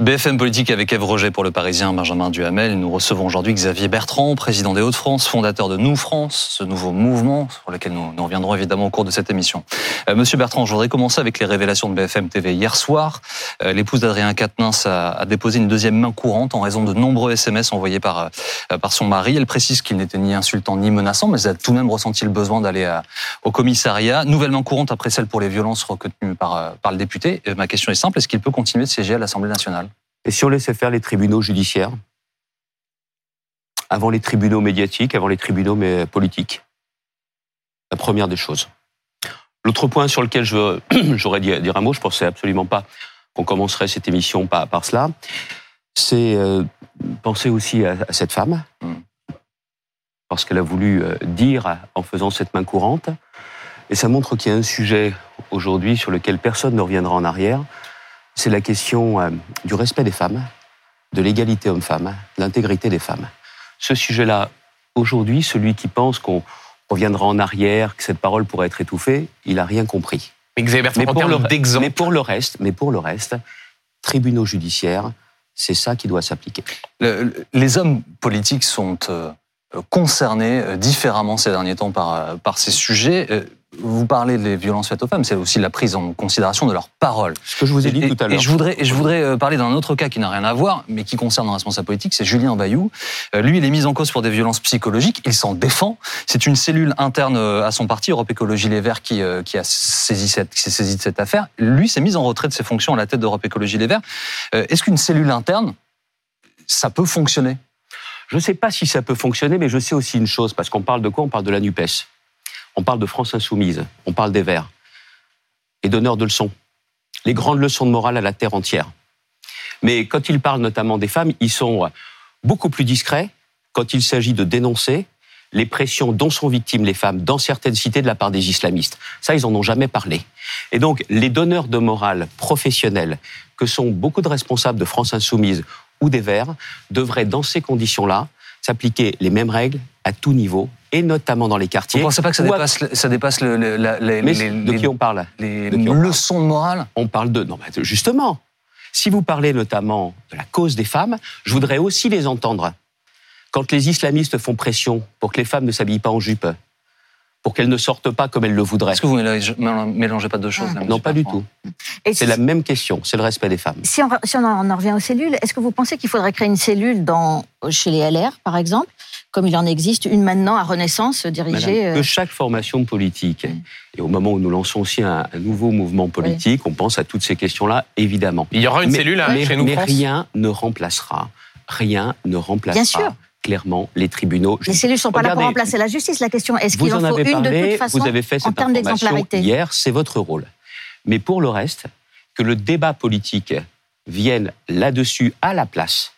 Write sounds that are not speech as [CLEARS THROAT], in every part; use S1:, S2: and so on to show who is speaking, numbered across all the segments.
S1: BFM Politique avec Eve Roger pour le Parisien, Benjamin Duhamel. Nous recevons aujourd'hui Xavier Bertrand, président des Hauts-de-France, fondateur de Nous France, ce nouveau mouvement sur lequel nous, nous reviendrons évidemment au cours de cette émission. Euh, Monsieur Bertrand, je voudrais commencer avec les révélations de BFM TV hier soir. Euh, L'épouse d'Adrien Quatennens a, déposé une deuxième main courante en raison de nombreux SMS envoyés par, euh, par son mari. Elle précise qu'il n'était ni insultant ni menaçant, mais elle a tout de même ressenti le besoin d'aller au commissariat. Nouvelle main courante après celle pour les violences reconnues par, par le député. ma question est simple, est-ce qu'il peut continuer de siéger à l'Assemblée nationale?
S2: Et si on laissait faire les tribunaux judiciaires avant les tribunaux médiatiques, avant les tribunaux mais politiques? La première des choses. L'autre point sur lequel [CLEARS THROAT] j'aurais dit dire un mot, je pensais absolument pas qu'on commencerait cette émission par, par cela, c'est euh, penser aussi à, à cette femme, mm. parce qu'elle a voulu euh, dire en faisant cette main courante, et ça montre qu'il y a un sujet aujourd'hui sur lequel personne ne reviendra en arrière, c'est la question euh, du respect des femmes, de l'égalité homme-femme, de l'intégrité des femmes. Ce sujet-là, aujourd'hui, celui qui pense qu'on reviendra en arrière, que cette parole pourrait être étouffée, il n'a rien compris.
S3: Mais, mais, pour le,
S2: mais pour le reste, mais pour le reste, tribunaux judiciaires, c'est ça qui doit s'appliquer.
S1: Le, les hommes politiques sont euh, concernés euh, différemment ces derniers temps par, par ces sujets vous parlez des violences faites aux femmes, c'est aussi la prise en considération de leurs paroles.
S2: Ce que je vous ai dit tout à l'heure.
S1: Et je voudrais, et je voudrais euh, parler d'un autre cas qui n'a rien à voir, mais qui concerne un responsable politique, c'est Julien Bayou. Euh, lui, il est mis en cause pour des violences psychologiques, il s'en défend. C'est une cellule interne euh, à son parti, Europe Écologie Les Verts, qui, qui a saisi cette, qui s'est saisi de cette affaire. Lui s'est mis en retrait de ses fonctions à la tête d'Europe Écologie Les Verts. Est-ce qu'une cellule interne, ça peut fonctionner?
S2: Je ne sais pas si ça peut fonctionner, mais je sais aussi une chose, parce qu'on parle de quoi? On parle de la NUPES on parle de France insoumise, on parle des Verts et donneurs de leçons. Les grandes leçons de morale à la terre entière. Mais quand ils parlent notamment des femmes, ils sont beaucoup plus discrets quand il s'agit de dénoncer les pressions dont sont victimes les femmes dans certaines cités de la part des islamistes. Ça, ils en ont jamais parlé. Et donc, les donneurs de morale professionnels, que sont beaucoup de responsables de France Insoumise ou des Verts, devraient, dans ces conditions-là, s'appliquer les mêmes règles à tout niveau et notamment dans les quartiers.
S1: Vous ne pensez pas que ça dépasse, ça dépasse le,
S2: les,
S1: Mais
S2: de qui on parle?
S1: Les leçons de morale?
S2: On parle de... Non, justement, si vous parlez notamment de la cause des femmes, je voudrais aussi les entendre. Quand les islamistes font pression pour que les femmes ne s'habillent pas en jupe, pour qu'elles ne sortent pas comme elles le voudraient.
S1: Est-ce que vous ne mélangez pas deux choses
S2: Non, pas du tout. C'est la même question, c'est le respect des femmes.
S4: Si on, si on en revient aux cellules, est-ce que vous pensez qu'il faudrait créer une cellule dans, chez les LR, par exemple, comme il en existe une maintenant à Renaissance dirigée.
S2: Madame, que euh, chaque formation politique, et au moment où nous lançons aussi un, nouveau mouvement politique, on pense à toutes ces questions-là, évidemment.
S3: Il y aura une cellule hein, chez nous.
S2: Mais rien ne remplacera, rien ne remplacera. Bien sûr clairement les tribunaux.
S4: Les cellules ne sont pas là pour remplacer la justice. La question est-ce qu'il en, faut une de toute façon
S2: Vous avez fait cette en termes d'exemplarité Hier, c'est votre rôle. Mais pour le reste, que le débat politique vienne là-dessus à la place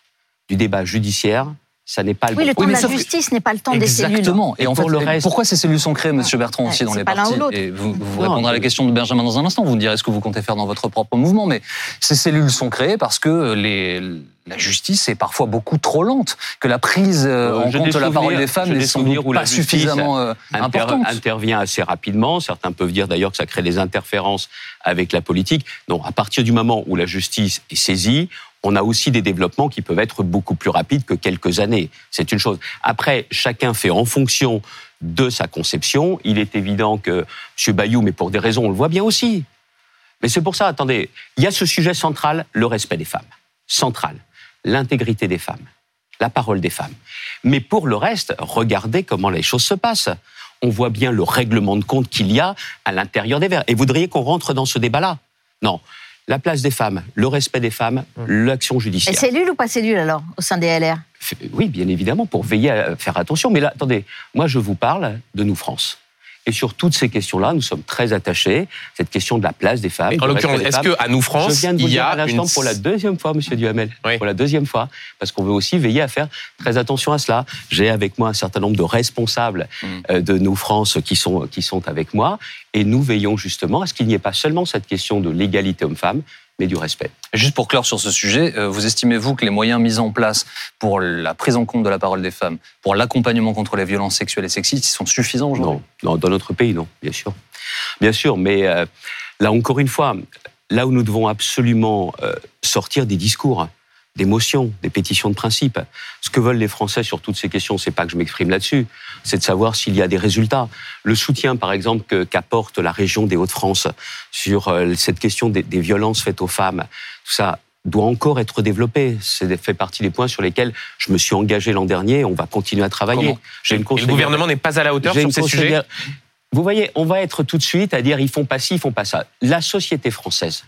S2: du débat judiciaire, ça n'est pas
S4: le oui, le temps de la justice n'est pas le temps des cellules.
S1: Exactement. Et, en fait, le reste... pourquoi ces cellules sont créées, Monsieur Bertrand, aussi dans les partis Et vous, vous répondrez à la question de Benjamin dans un instant. Vous me direz ce que vous comptez faire dans votre propre mouvement. Mais ces cellules sont créées parce que les, la justice est parfois beaucoup trop lente, que la prise euh, en compte de la parole des femmes n'est sans doute pas suffisamment euh, importante.
S2: intervient assez rapidement. Certains peuvent dire d'ailleurs que ça crée des interférences avec la politique. Non, à partir du moment où la justice est saisie, on a aussi des développements qui peuvent être beaucoup plus rapides que quelques années. C'est une chose. Après, chacun fait en fonction de sa conception. Il est évident que M. Bayou, mais pour des raisons, on le voit bien aussi. Mais c'est pour ça, attendez, il y a ce sujet central, le respect des femmes. Central. L'intégrité des femmes. La parole des femmes. Mais pour le reste, regardez comment les choses se passent. On voit bien le règlement de compte qu'il y a à l'intérieur des Verts. Et vous voudriez qu'on rentre dans ce débat-là? Non la place des femmes, le respect des femmes, l'action judiciaire.
S4: Et cellule ou pas cellule alors, au sein des LR
S2: Oui, bien évidemment, pour veiller à faire attention. Mais là, attendez, moi je vous parle de nous France. Et sur toutes ces questions-là, nous sommes très attachés. Cette question de la place des femmes.
S3: en l'occurrence, est-ce qu'à nous France,
S2: je viens de vous il y a à une... pour la deuxième fois, Monsieur Duhamel, pour la deuxième fois, parce qu'on veut aussi veiller à faire très attention à cela. J'ai avec moi un certain nombre de responsables mm. euh, de nous France qui sont qui sont avec moi, et nous veillons justement à ce qu'il n'y ait pas seulement cette question de l'égalité homme-femme, mais du respect.
S1: Juste pour clore sur ce sujet, euh, vous estimez-vous que les moyens mis en place pour la prise en compte de la parole des femmes, pour l'accompagnement contre les violences sexuelles et sexistes, sont suffisants aujourd'hui?
S2: Non, dans notre pays, non, bien sûr. Bien sûr, mais euh, là encore une fois, là où nous devons absolument euh, sortir des discours, des motions, des pétitions de principe. Ce que veulent les Français sur toutes ces questions, c'est pas que je m'exprime là-dessus, c'est de savoir s'il y a des résultats. Le soutien, par exemple, qu'apporte la région des Hauts-de-France sur euh, cette question des, des, violences faites aux femmes, tout ça doit encore être développé. C'est fait partie des points sur lesquels je me suis engagé l'an dernier. On va continuer à travailler.
S3: Une le gouvernement n'est pas à la hauteur sur ces sujets.
S2: Vous voyez, on va être tout de suite à dire ils font pas ci, ils font pas ça. La société française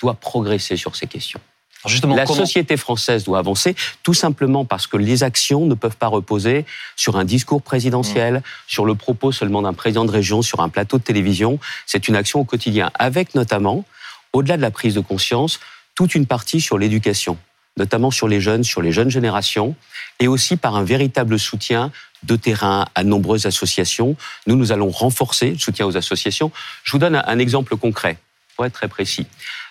S2: doit progresser sur ces questions. Justement, la société française doit avancer tout simplement parce que les actions ne peuvent pas reposer sur un discours présidentiel, mmh. sur le propos seulement d'un président de région, sur un plateau de télévision. C'est une action au quotidien, avec notamment, au-delà de la prise de conscience, toute une partie sur l'éducation, notamment sur les jeunes, sur les jeunes générations, et aussi par un véritable soutien de terrain à nombreuses associations. Nous, nous allons renforcer le soutien aux associations. Je vous donne un exemple concret, pour être très précis.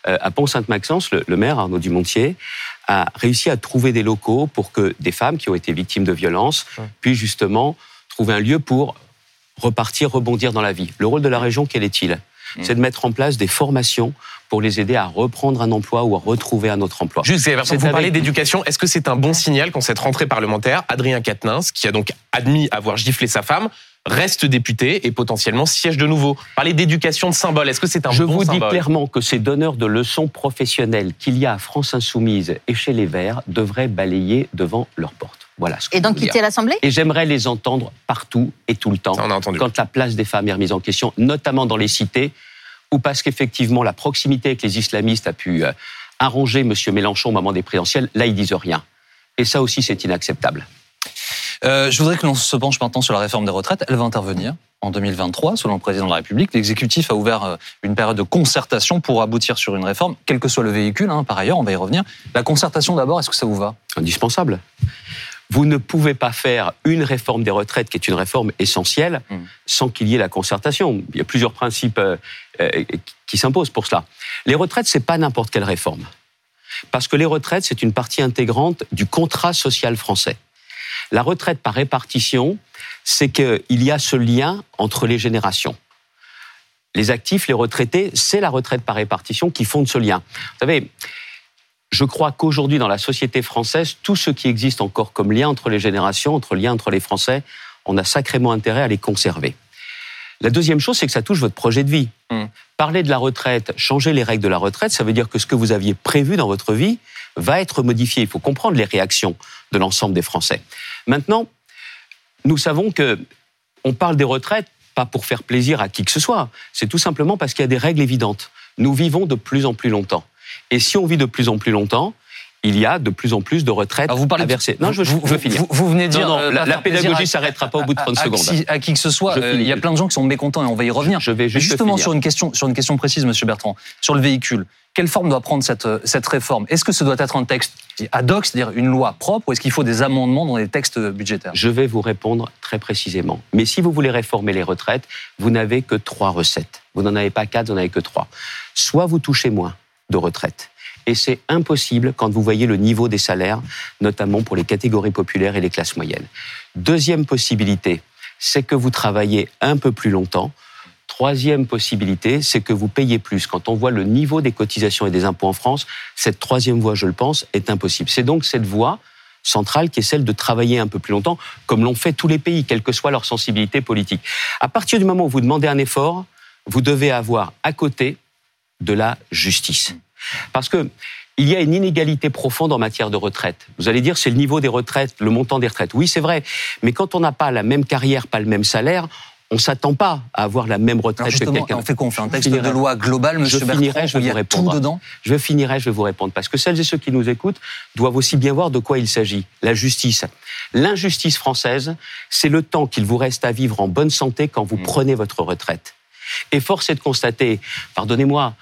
S2: Euh, à Pont-Sainte-Maxence, le, maire Arnaud Dumontier a réussi à trouver des locaux pour que des femmes qui ont été victimes de violences puissent justement trouver un lieu pour repartir, rebondir dans la vie. Le rôle de la région, quel est-il? Mmh. C'est de mettre en place des formations pour les aider à reprendre un emploi ou à retrouver un autre emploi.
S3: Juste, vous parlez d'éducation. Est-ce que c'est un bon signal qu'en cette rentrée parlementaire, Adrien Quatennens, qui a donc admis avoir giflé sa femme, reste député et potentiellement siège de nouveau. Parler d'éducation de symbole, est-ce que c'est un
S2: Je
S3: bon
S2: vous dis clairement que ces donneurs de leçons professionnelles qu'il y a à France Insoumise et chez les Verts devraient balayer devant leur porte. Voilà
S4: et donc quitter l'Assemblée?
S2: Et j'aimerais les entendre partout et tout le temps. Quand la place des femmes est remise en question, notamment dans les cités, ou parce qu'effectivement la proximité avec les islamistes a pu euh, arranger M. Mélenchon au moment des présidentielles, là ils disent rien. Et ça aussi c'est inacceptable.
S1: Euh, je voudrais que l'on se penche maintenant sur la réforme des retraites. Elle va intervenir en 2023, selon le président de la République. L'exécutif a ouvert euh, une période de concertation pour aboutir sur une réforme, quel que soit le véhicule. Hein, par ailleurs, on va y revenir. La concertation d'abord, est-ce que ça vous va?
S2: Indispensable. Vous ne pouvez pas faire une réforme des retraites, qui est une réforme essentielle, hmm. sans qu'il y ait la concertation. Il y a plusieurs principes euh, euh, qui s'imposent pour cela. Les retraites, c'est pas n'importe quelle réforme. Parce que les retraites, c'est une partie intégrante du contrat social français. La retraite par répartition, c'est qu'il y a ce lien entre les générations. Les actifs, les retraités, c'est la retraite par répartition qui fonde ce lien. Vous savez, je crois qu'aujourd'hui, dans la société française, tout ce qui existe encore comme lien entre les générations, entre lien entre les Français, on a sacrément intérêt à les conserver. La deuxième chose, c'est que ça touche votre projet de vie. Hmm. Parler de la retraite, changer les règles de la retraite, ça veut dire que ce que vous aviez prévu dans votre vie va être modifié. Il faut comprendre les réactions de l'ensemble des Français. Maintenant, nous savons que on parle des retraites pas pour faire plaisir à qui que ce soit. C'est tout simplement parce qu'il y a des règles évidentes. Nous vivons de plus en plus longtemps. Et si on vit de plus en plus longtemps, il y a de plus en plus de retraites
S1: vous parlez
S2: à verser.
S1: Non, je, veux finir. Vous, venez de dire
S2: non, la, la pédagogie s'arrêtera pas au bout de 30 secondes.
S1: À, qui que ce soit, euh, il y a plein de gens qui sont mécontents et on va y revenir.
S2: Je, vais
S1: justement sur une question sur une question précise, Monsieur Bertrand, sur le véhicule. Quelle forme doit prendre cette, cette réforme? Est-ce que ce doit être un texte ad hoc, c'est-à-dire une loi propre, ou est-ce qu'il faut des amendements dans les textes budgétaires?
S2: Je vais vous répondre très précisément. Mais si vous voulez réformer les retraites, vous n'avez que trois recettes. Vous n'en avez pas quatre, vous n'en avez que trois. Soit vous touchez moins de retraites, et c'est impossible quand vous voyez le niveau des salaires, notamment pour les catégories populaires et les classes moyennes. Deuxième possibilité, c'est que vous travaillez un peu plus longtemps. Troisième possibilité, c'est que vous payez plus. Quand on voit le niveau des cotisations et des impôts en France, cette troisième voie, je le pense, est impossible. C'est donc cette voie centrale qui est celle de travailler un peu plus longtemps, comme l'ont fait tous les pays, quelle que soit leur sensibilité politique. À partir du moment où vous demandez un effort, vous devez avoir à côté de la justice. Parce que il y a une inégalité profonde en matière de retraite. Vous allez dire c'est le niveau des retraites, le montant des retraites. Oui, c'est vrai, mais quand on n'a pas la même carrière, pas le même salaire, on s'attend pas à avoir la même retraite que quelqu'un.
S1: On fait quoi On fait un texte de loi global, Monsieur
S2: Je finirai, je vais vous répondre.
S1: dedans
S2: je finirai, je vais vous répondre. Parce que celles et ceux qui nous écoutent doivent aussi bien voir de quoi il s'agit. La justice. L'injustice française, c'est le temps qu'il vous reste à vivre en bonne santé quand vous mmh. prenez votre retraite. Et force est de constater, pardonnez-moi,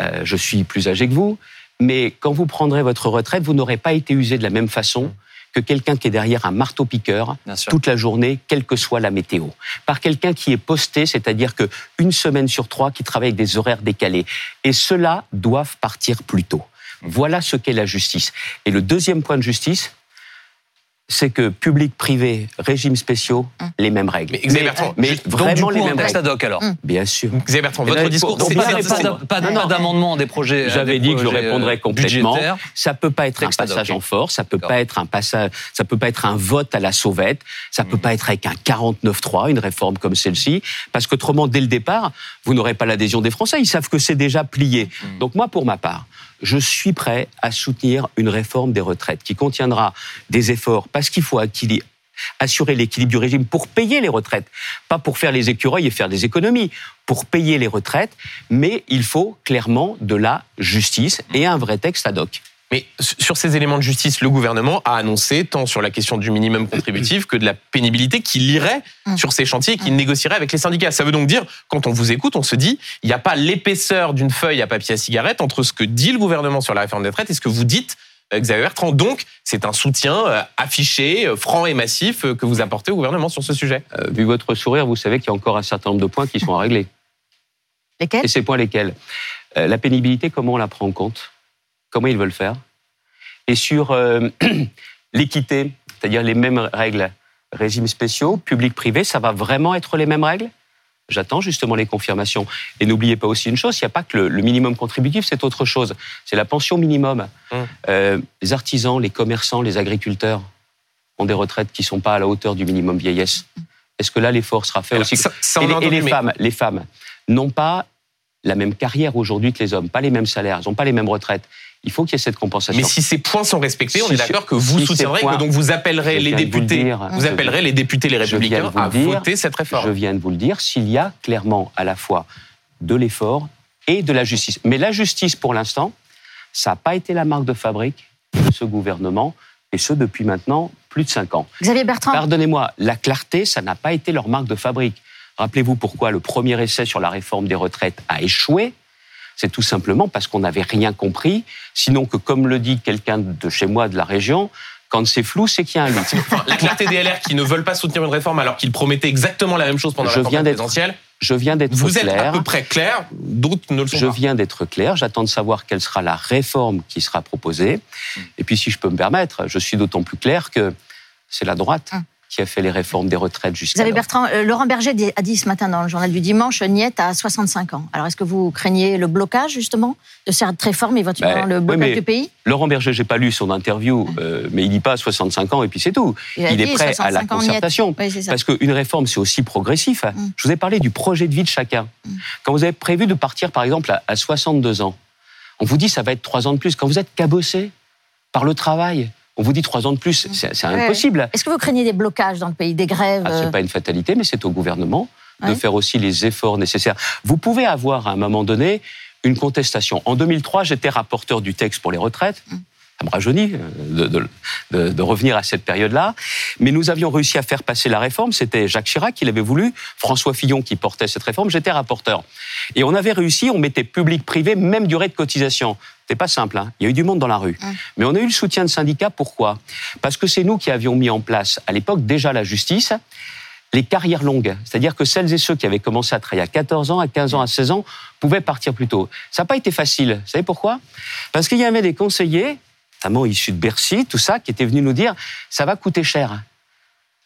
S2: euh, je suis plus âgé que vous, mais quand vous prendrez votre retraite, vous n'aurez pas été usé de la même façon que quelqu'un qui est derrière un marteau-piqueur toute la journée, quelle que soit la météo. Par quelqu'un qui est posté, c'est-à-dire que une semaine sur trois, qui travaille avec des horaires décalés. Et ceux-là doivent partir plus tôt. Voilà ce qu'est la justice. Et le deuxième point de justice, c'est que public, privé, régimes spéciaux,
S4: Hum.
S2: les mêmes règles.
S3: Mais Xavier Bertrand,
S2: mais
S3: juste-
S1: Donc,
S2: vraiment
S1: du coup,
S2: les mêmes
S1: texte
S2: règles.
S1: ad hoc alors.
S4: Hum.
S2: Bien sûr.
S3: Xavier Bertrand, votre
S2: là,
S3: discours,
S2: donc, pas-
S1: d'amendement des projets. à
S2: J'avais dit que je répondrais
S1: euh,
S2: complètement. Ça peut pas être un passage en force, ça peut pas être un passage, ça peut pas être un vote à la sauvette, ça peut
S1: Mhm.
S2: pas être avec un 49-3, une réforme comme celle-ci, parce qu'autrement, dès le départ, vous n'aurez pas l'adhésion des Français. Ils savent que c'est déjà plié. Donc moi, pour ma part, je suis prêt à soutenir une réforme des retraites qui contiendra des efforts, parce qu'il faut assurer l'équilibre du régime pour payer les retraites, pas pour faire les écureuils et faire des économies, pour payer les retraites, mais il faut clairement de la justice et un vrai texte ad hoc.
S3: Mais sur ces éléments de justice, le gouvernement a annoncé, tant sur la question du minimum contributif que de la pénibilité, qu'il irait
S4: Mm.
S3: sur ces chantiers et qu'il négocierait avec les syndicats. Ça veut donc dire, quand on vous écoute, on se dit, il n'y a pas l'épaisseur d'une feuille à papier à cigarette entre ce que dit le gouvernement sur la réforme des retraites et ce que vous dites, euh, Xavier Bertrand. Donc, c'est un soutien euh, affiché, euh, franc et massif que vous apportez au gouvernement sur ce sujet.
S2: Euh, vu votre sourire, vous savez qu'il y a encore un certain nombre de points qui sont à régler.
S4: Lesquels?
S2: Et ces points lesquels? Euh, La pénibilité, comment on la prend en compte? Comment ils veulent faire Et sur euh, [CLEARS THROAT] l'équité, c'est-à-dire les mêmes règles, régimes spéciaux, public-privé, ça va vraiment être les mêmes règles? J'attends justement les confirmations. Et n'oubliez pas aussi une chose, il n'y a pas que le, le minimum contributif, c'est autre chose. C'est la pension minimum.
S3: Hum.
S2: Euh, les artisans, les commerçants, les agriculteurs ont des retraites qui ne sont pas à la hauteur du minimum vieillesse. Est-ce que là, l'effort sera fait
S3: Alors,
S2: aussi
S3: ça- ça, on
S2: et les, et
S3: entendu,
S2: les
S3: mais-
S2: femmes, les femmes n'ont pas la même carrière aujourd'hui que les hommes, pas les mêmes salaires, elles n'ont pas les mêmes retraites. Il faut qu'il y ait cette compensation.
S3: Mais si ces points sont respectés, on est d'accord que vous
S2: si
S3: soutiendrez,
S2: points-
S3: que donc vous appellerez
S2: Je
S3: les
S2: vous
S3: députés,
S2: dire.
S3: vous
S2: Je
S3: appellerez les députés, les
S2: je
S3: républicains à
S2: dire.
S3: voter cette
S2: Je
S3: réforme.
S2: viens de vous le dire, s'il y a clairement à la fois de l'effort et de la justice. Mais la justice, pour l'instant, ça n'a pas été la marque de fabrique de ce gouvernement, et ce depuis maintenant plus de cinq ans.
S4: Xavier Bertrand,
S2: Pardonnez-moi, la clarté, ça n'a pas été leur marque de fabrique. Rappelez-vous pourquoi le premier essai sur la réforme des retraites a échoué. C'est tout simplement parce qu'on n'avait rien compris, sinon que, comme le dit quelqu'un de chez moi de la région, quand c'est flou, c'est qu'il y a un loup.
S3: La clarté des LR qui ne veulent pas soutenir une réforme alors qu'ils promettaient exactement la même chose pendant
S2: Je
S3: la
S2: viens
S3: campagne
S2: d'être
S3: présidentielle.
S2: Je viens d'être
S3: Vous êtes à
S2: clair.
S3: peu près clair, d'autres ne le sont
S2: Je
S3: pas.
S2: viens d'être clair. J'attends de savoir quelle sera la réforme qui sera proposée. Et puis, si je peux me permettre, je suis d'autant plus clair que c'est la droite
S4: Hum.
S2: Qui a fait les réformes des retraites jusqu'à
S4: Xavier Bertrand, euh, Laurent Berger a dit ce matin dans le journal du dimanche, Niette a 65 ans. Alors est-ce que vous craignez le blocage justement de cette réforme, éventuellement
S2: Ben,
S4: le blocage du pays?
S2: Laurent Berger, j'ai pas lu son interview, euh, mais il dit pas 65 ans et puis c'est tout. Il
S4: dit
S2: est prêt à la
S4: 65 ans, Niette.
S2: concertation.
S4: Oui.
S2: Parce qu'une réforme, c'est aussi progressif.
S4: Mm.
S2: Je vous ai parlé du projet de vie de chacun.
S4: Mm.
S2: Quand vous avez prévu de partir, par exemple, à, à 62 ans, on vous dit ça va être trois ans de plus. Quand vous êtes cabossé par le travail, on vous dit trois ans de plus. C'est c'est.
S4: Ouais.
S2: impossible.
S4: Est-ce que vous craignez des blocages dans le pays, des grèves
S2: Ah,
S4: euh,
S2: c'est pas une fatalité, mais c'est au gouvernement de faire aussi les efforts nécessaires. Vous pouvez avoir à un moment donné une contestation. En 2003, j'étais rapporteur du texte pour les retraites. Ça me rajeunit euh, de, de- de- de revenir à cette période-là. Mais nous avions réussi à faire passer la réforme. C'était Jacques Chirac qui l'avait voulu, François Fillon qui portait cette réforme. J'étais rapporteur. Et on avait réussi, on mettait public-privé, même durée de cotisation. C'était pas simple. hein. Il y a eu du monde dans la rue. Mais on a eu le soutien de syndicats. Pourquoi? Parce que c'est nous qui avions mis en place, à l'époque, déjà la justice les carrières longues. C'est-à-dire que celles et ceux qui avaient commencé à travailler à 14 ans, à 15 ans, à 16 ans, pouvaient partir plus tôt. Ça n'a pas été facile. Vous savez pourquoi? Parce qu'il y avait des conseillers, notamment issus de Bercy, tout ça, qui étaient venus nous dire ça va coûter cher.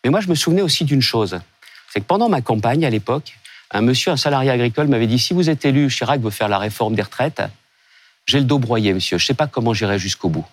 S2: Mais moi, je me souvenais aussi d'une chose. C'est que pendant ma campagne, à l'époque, un monsieur, un salarié agricole, m'avait dit si vous êtes élu, Chirac veut faire la réforme des retraites, j'ai le dos broyé, monsieur. Je ne sais pas comment j'irai jusqu'au bout.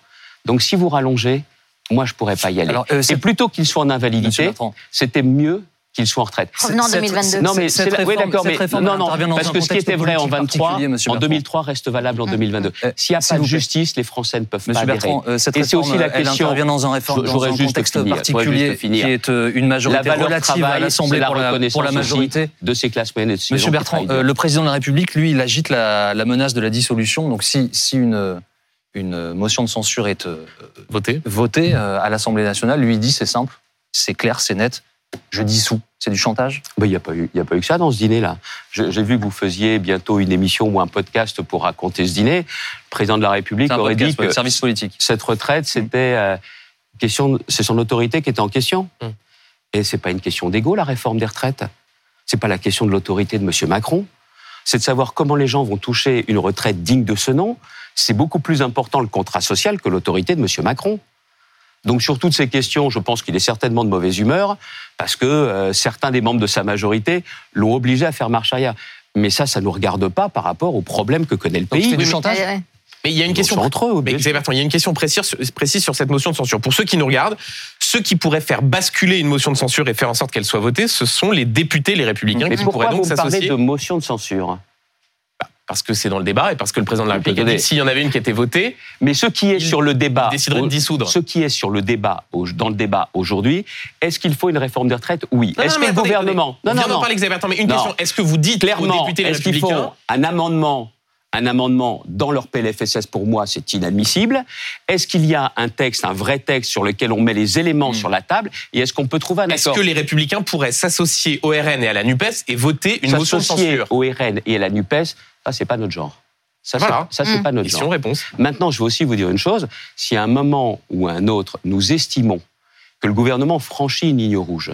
S2: Donc, si vous rallongez, moi, je ne pourrais pas y aller.
S1: Alors, euh,
S2: Et
S1: c'est-
S2: plutôt qu'il soit en invalidité, c'était mieux qu'il soit en retraite.
S4: Revenons en
S1: cette-
S4: 2022.
S2: Non, mais
S1: cette
S2: c'est la- oui,
S1: réforme-
S2: d'accord,
S1: cette
S2: mais
S1: réforme,
S2: non, non, parce que ce qui était vrai en
S1: politique
S2: 23,
S1: particulier, monsieur
S2: en
S1: Bertrand.
S2: 2003 reste valable en
S4: Mmh.
S2: 2022.
S1: Euh,
S2: S'il n'y a pas de justice, les Français ne peuvent
S1: Monsieur
S2: pas adhérer.
S1: Bertrand, euh, cette
S2: Et
S1: réforme,
S2: aussi la
S1: elle
S2: question-
S1: intervient dans un, réforme, dans
S2: J'aurais
S1: un
S2: juste
S1: contexte
S2: finir, j'aurais
S1: particulier
S2: finir.
S1: qui est euh, une majorité
S2: la valeur
S1: relative à
S2: travail,
S1: l'Assemblée
S2: c'est la
S1: pour la,
S2: reconnaissance
S1: pour la majorité.
S2: de ces classes moyennes et de ces
S1: Monsieur Bertrand, euh, le président de la République, lui, il agite la, la menace de la dissolution. Donc, si, si une, une motion de censure est euh, votée euh, à l'Assemblée nationale, lui, il dit c'est simple, c'est clair, c'est net, je dissous. C'est du chantage?
S2: Ben, Il n'y a, pas eu- il y a pas eu que ça dans ce dîner-là. J'ai vu que vous faisiez bientôt une émission ou un podcast pour raconter ce dîner. Le président de la République aurait
S1: podcast,
S2: dit
S1: ouais,
S2: que
S1: service politique.
S2: cette retraite, c'était euh, question, c'est son autorité qui était en question.
S3: Mm.
S2: Et c'est pas une question d'ego la réforme des retraites. C'est pas la question de l'autorité de Monsieur Macron. C'est de savoir comment les gens vont toucher une retraite digne de ce nom. C'est beaucoup plus important le contrat social que l'autorité de Monsieur Macron. Donc sur toutes ces questions, je pense qu'il est certainement de mauvaise humeur parce que euh, certains des membres de sa majorité l'ont obligé à faire marche arrière. Mais ça, ça ne nous regarde pas par rapport aux problèmes que connaît le
S1: Donc,
S2: pays.
S1: c'est du chantage.
S3: Mais il y a une
S2: Ils
S3: question
S2: entre eux,
S3: Mais
S2: bien
S3: Xavier Bertrand, il y a une question précise, précise sur cette motion de censure. Pour ceux qui nous regardent, ceux qui pourraient faire basculer une motion de censure et faire en sorte qu'elle soit votée, ce sont les députés, les républicains,
S2: Mais
S3: qui
S2: pourquoi
S3: pourraient donc
S2: vous me parlez
S3: s'associer
S2: de motion de censure?
S3: Parce que c'est dans le débat et parce que le président de la République a dit s'il y en avait une qui était votée,
S2: Mais ce qui est
S3: Il-
S2: sur le débat,
S3: déciderait de dissoudre.
S2: ce qui est sur le débat, dans le débat aujourd'hui, est-ce qu'il faut une réforme des retraites? Oui.
S3: Non,
S2: Est-ce
S3: non,
S2: que le
S3: attendez,
S2: gouvernement
S3: attendez. On vient d'en parler, Bertrand, mais une
S2: Non.
S3: question. Est-ce que vous dites aux
S2: clairement,
S3: députés, les
S2: est-ce
S3: républicains,
S2: un amendement un amendement dans leur PLFSS, pour moi, c'est inadmissible. Est-ce qu'il y a un texte, un vrai texte sur lequel on met les éléments
S1: Hmm.
S2: sur la table Et est-ce qu'on peut trouver un
S3: est-ce
S2: accord?
S3: que les républicains pourraient s'associer au RN et à la NUPES et voter une motion de
S2: S'associer
S3: censure?
S2: au RN et à la NUPES, ça, c'est pas notre genre. Ça, c'est-
S3: Voilà.
S2: ça, c'est
S4: Mm.
S2: pas notre
S3: Question
S2: genre.
S3: réponse.
S2: Maintenant, je veux aussi vous dire une chose. Si à un moment ou à un autre, nous estimons que le gouvernement franchit une ligne rouge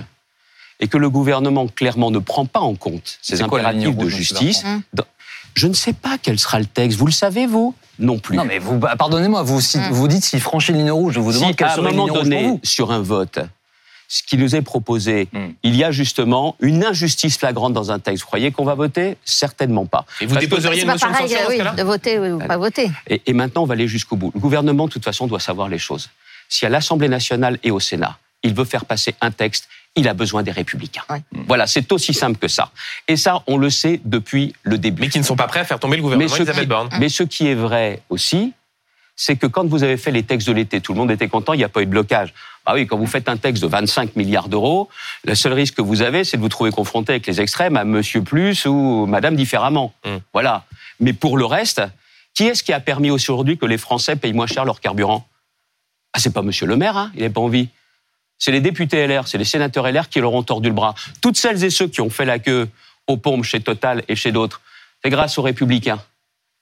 S2: et que le gouvernement clairement ne prend pas en compte ces impératifs de
S1: rouge,
S2: justice, dans- je ne sais pas quel sera le texte. Vous le savez, vous? Non plus.
S1: Non, mais vous, bah, pardonnez-moi, vous, si-
S4: Mm.
S1: vous dites s'il franchit une ligne rouge, je vous
S2: si
S1: demande quelle
S2: à un moment
S1: ligne rouge pour
S2: donné,
S1: vous.
S2: sur un vote, ce qui nous est proposé,
S1: Mm.
S2: il y a justement une injustice flagrante dans un texte. Vous croyez qu'on va voter? Certainement pas.
S3: Et vous
S2: Parce
S3: déposeriez une
S4: pas
S3: motion de
S4: pareil,
S3: censure dans ce
S4: oui,
S3: cas-là
S4: de voter ou pas voter.
S2: Et, et maintenant, on va aller jusqu'au bout. Le gouvernement, de toute façon, doit savoir les choses. Si à l'Assemblée nationale et au Sénat, il veut faire passer un texte, il a besoin des républicains.
S4: Ouais.
S2: Voilà, c'est aussi simple que ça. Et ça, on le sait depuis le début.
S3: Mais qui ne sont pas prêts à faire tomber le
S2: Mais
S3: gouvernement
S2: ce, qui,
S3: Borne.
S2: mais ce qui est vrai aussi, c'est que quand vous avez fait les textes de l'été, tout le monde était content, il n'y a pas eu de blocage. Ah oui, quand vous faites un texte de 25 milliards d'euros, le seul risque que vous avez, c'est de vous trouver confronté avec les extrêmes, à Monsieur Plus ou Madame différemment.
S3: Mm.
S2: Voilà. Mais pour le reste, qui est-ce qui a permis aujourd'hui que les Français payent moins cher leur carburant Ah, c'est pas Monsieur le maire, hein, il n'a pas envie. C'est les députés LR, c'est les sénateurs LR qui leur ont tordu le bras. Toutes celles et ceux qui ont fait la queue aux pompes chez Total et chez d'autres, c'est grâce aux Républicains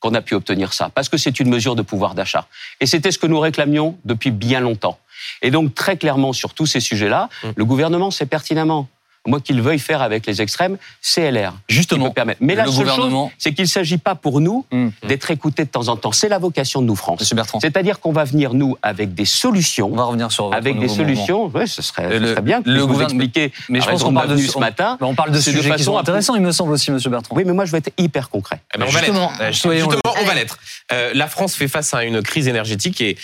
S2: qu'on a pu obtenir ça, parce que c'est une mesure de pouvoir d'achat. Et c'était ce que nous réclamions depuis bien longtemps. Et donc, très clairement, sur tous ces sujets-là,
S3: Mm.
S2: le gouvernement sait pertinemment. Moi, qu'il veuille faire avec les extrêmes, c'est LR. qui
S1: Justement,
S2: permettre. Mais la
S1: le
S2: seule
S1: gouvernement-
S2: chose, c'est qu'il ne s'agit pas pour nous
S1: Mm.
S2: d'être écoutés de temps en temps. C'est la vocation de nous, France.
S1: Monsieur Bertrand,
S2: C'est-à-dire qu'on va venir, nous, avec des
S1: on
S2: solutions,
S1: va revenir sur votre
S2: avec des solutions. Oui, ce serait, ce bien que
S1: le
S2: vous
S1: gouvernement-
S2: expliquer
S1: Mais je pense qu'on
S2: de
S1: parle de ce
S2: matin.
S1: on parle de
S2: c'est de
S1: sujets qui
S2: façon
S1: sont intéressants, il me semble aussi, Monsieur Bertrand.
S2: Oui, mais moi, je vais être hyper concret.
S3: Eh ben, on
S1: Justement.
S3: Euh. Justement, on va l'être. Euh, la France fait face à une crise énergétique et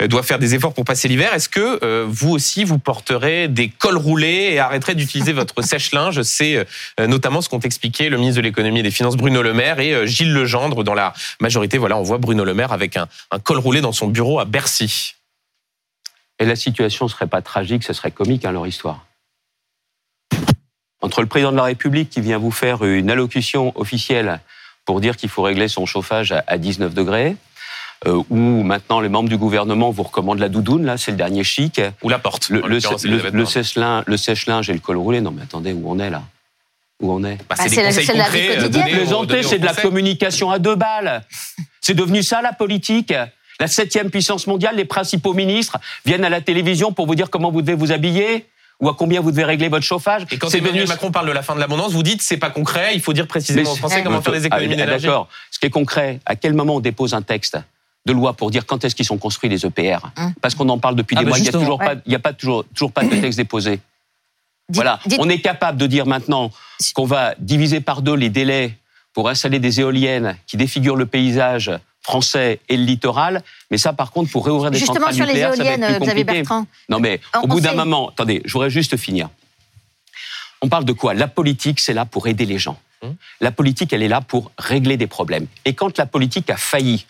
S3: euh, doit faire des efforts pour passer l'hiver. Est-ce que euh, vous aussi, vous porterez des cols roulés et arrêterez d'utiliser [LAUGHS] votre sèche-linge C'est euh, notamment ce qu'ont expliqué le ministre de l'économie et des finances Bruno Le Maire et euh, Gilles Legendre dans la majorité. Voilà, on voit Bruno Le Maire avec un, col roulé dans son bureau à Bercy.
S2: Et la situation ne serait pas tragique, ce serait comique, hein, leur histoire. Entre le président de la République qui vient vous faire une allocution officielle pour dire qu'il faut régler son chauffage à 19 degrés, euh, ou maintenant les membres du gouvernement vous recommandent la doudoune, là, c'est le dernier chic,
S3: Ou la porte.
S2: le,
S3: en
S2: le, le- le sèche-linge sèche-linge et le col roulé. Non, mais attendez, où on est là? Où on est?
S3: Bah,
S4: Bah,
S3: c'est
S4: c'est
S3: des
S4: la- vie
S3: euh,
S4: quotidienne.
S2: c'est de la communication à deux balles. C'est devenu ça la politique. La septième puissance mondiale, les principaux ministres viennent à la télévision pour vous dire comment vous devez vous habiller ou à combien vous devez régler votre chauffage.
S3: Et quand
S2: C'est
S3: Emmanuel
S2: devenu-
S3: Macron parle de la fin de l'abondance, vous dites c'est pas concret, il faut dire précisément
S2: Mais
S3: aux Français comment faire des économies
S2: Ah,
S3: d'énergie.
S2: D'accord. Ce qui est concret, à quel moment on dépose un texte? De loi pour dire quand est-ce qu'ils sont construits les EPR
S4: Hum.
S2: Parce qu'on en parle depuis
S1: Ah
S2: des
S1: bah
S2: mois, il n'y a toujours
S4: ouais.
S2: pas, il y a pas toujours, toujours pas de [COUGHS] texte déposé.
S4: Dites-
S2: Voilà,
S4: dites-
S2: on est capable de dire maintenant qu'on va diviser par deux les délais pour installer des éoliennes qui défigurent le paysage français et le littoral, mais ça par contre pour réouvrir des
S4: Justement
S2: centrales
S4: sur les
S2: nucléaires, ça va
S4: éoliennes,
S2: être plus
S4: Xavier
S2: compliqué.
S4: Bertrand.
S2: Non mais
S4: On-
S2: au bout d'un
S4: sait-
S2: moment, attendez, je voudrais juste finir. On parle de quoi? La politique, c'est là pour aider les gens.
S3: Hum.
S2: La politique, elle est là pour régler des problèmes. Et quand la politique a failli,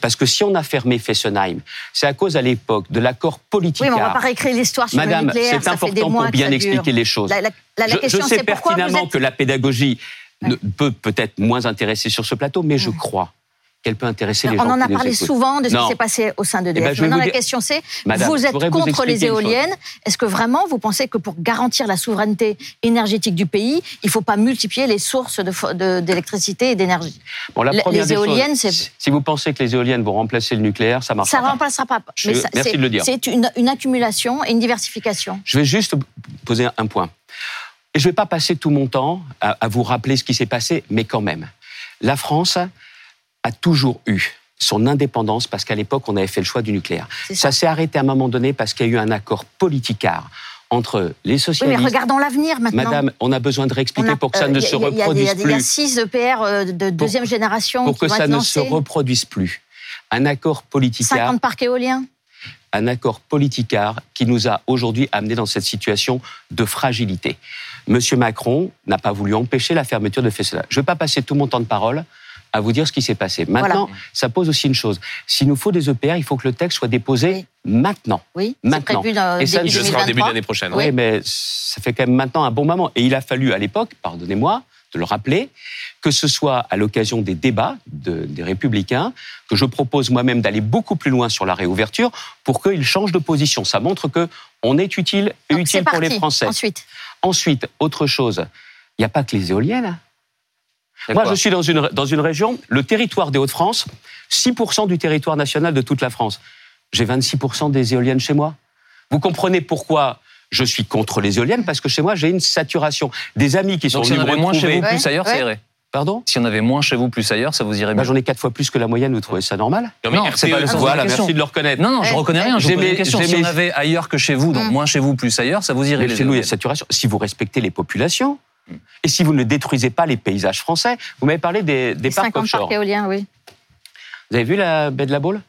S2: parce que si on a fermé Fessenheim, c'est à cause à l'époque de l'accord politique.
S4: Oui, mais on va pas réécrire l'histoire sur le
S2: Madame,
S4: nucléaire.
S2: c'est
S4: ça fait des
S2: important pour bien expliquer les choses.
S4: La, la- la- la
S2: je,
S4: question,
S2: je sais
S4: c'est
S2: pertinemment
S4: êtes...
S2: que la pédagogie ne peut peut-être moins intéresser sur ce plateau, mais je crois qu'elle peut intéresser les gens
S4: On en a parlé souvent de ce
S2: Non.
S4: qui s'est passé au sein de
S2: Eh ben,
S4: Maintenant, la
S2: dire-
S4: question c'est, vous êtes
S2: vous
S4: contre les éoliennes. Est-ce que vraiment vous pensez que pour garantir la souveraineté énergétique du pays, il ne faut pas multiplier les sources de fo- de- d'électricité et d'énergie?
S2: Bon, la
S4: Les-
S2: choses,
S4: éoliennes,
S2: Si vous pensez que les éoliennes vont remplacer le nucléaire, ça marche
S4: Ça ne remplacera pas.
S2: Je-
S4: ça-
S2: merci
S4: c'est-
S2: de le dire.
S4: C'est une, une accumulation et une diversification.
S2: Je vais juste poser un point. Et je ne vais pas passer tout mon temps à, à vous rappeler ce qui s'est passé, mais quand même. La France a toujours eu son indépendance parce qu'à l'époque, on avait fait le choix du nucléaire. Ça s'est arrêté à un moment donné parce qu'il y a eu un accord politicard entre les
S4: Oui, mais
S2: socialistes.
S4: regardons l'avenir maintenant.
S2: Madame, on a besoin de réexpliquer
S4: a-
S2: pour que ça
S4: euh,
S2: ne
S4: a-
S2: se
S4: y a- il y a-
S2: reproduise
S4: Il y a
S2: plus.
S4: six EPR de deuxième génération
S2: Pour
S4: qui
S2: que
S4: vont
S2: ça
S4: être
S2: ne se reproduise plus. Un accord politicard
S4: 50 parcs éoliens.
S2: un accord politicard qui nous a aujourd'hui amenés dans cette situation de fragilité. Monsieur Macron n'a pas voulu empêcher la fermeture de Fessela. Je ne vais pas passer tout mon temps de parole à vous dire ce qui s'est passé. Maintenant, ça pose aussi une chose. S'il nous faut des EPR, il faut que le texte soit déposé
S4: Oui.
S2: maintenant.
S4: Oui, c'est
S2: Maintenant.
S4: prévu dans
S2: Et ça,
S3: Ce sera en début
S4: 2023.
S3: d'année prochaine.
S2: Oui, mais ça fait quand même maintenant un bon moment. Et il a fallu à l'époque, pardonnez-moi de le rappeler, que ce soit à l'occasion des débats de- des Républicains, que je propose moi-même d'aller beaucoup plus loin sur la réouverture pour qu'ils changent de position. Ça montre que on est utile et
S4: Donc,
S2: utile pour les
S4: parti.
S2: Français.
S4: Ensuite,
S2: Ensuite, autre chose, il n'y a pas que les éoliennes. Moi, je suis dans une, dans une région, le territoire des Hauts-de-France, 6% du territoire national de toute la France. J'ai 26% des éoliennes chez moi. Vous comprenez pourquoi je suis contre les éoliennes? Parce que chez moi, j'ai une saturation. Des amis qui sont
S1: Donc s'il y en
S2: venus
S1: avait moins chez vous, plus
S4: Ouais,
S1: ailleurs, ça
S4: ouais.
S1: irait.
S2: Pardon?
S1: S'il y en avait moins chez vous, plus ailleurs, ça vous irait
S2: bah,
S1: mieux.
S2: J'en ai quatre fois plus que la moyenne, vous trouvez ça normal?
S3: Non, mais
S1: Non, c'est pas le sens de
S2: Voilà,
S1: la question.
S2: merci de le reconnaître.
S1: Non, non, je reconnais rien. Je pose une question. Si on avait ailleurs que chez vous, donc
S4: Mm.
S1: moins chez vous, plus ailleurs, ça vous irait
S2: Mais
S1: les
S2: chez nous, il y a saturation. Si vous respectez les populations, et si vous ne détruisez pas les paysages français, vous m'avez parlé des, parcs
S4: 50
S2: offshore.
S4: parcs éoliens, oui.
S2: Vous avez vu la baie de la Baule?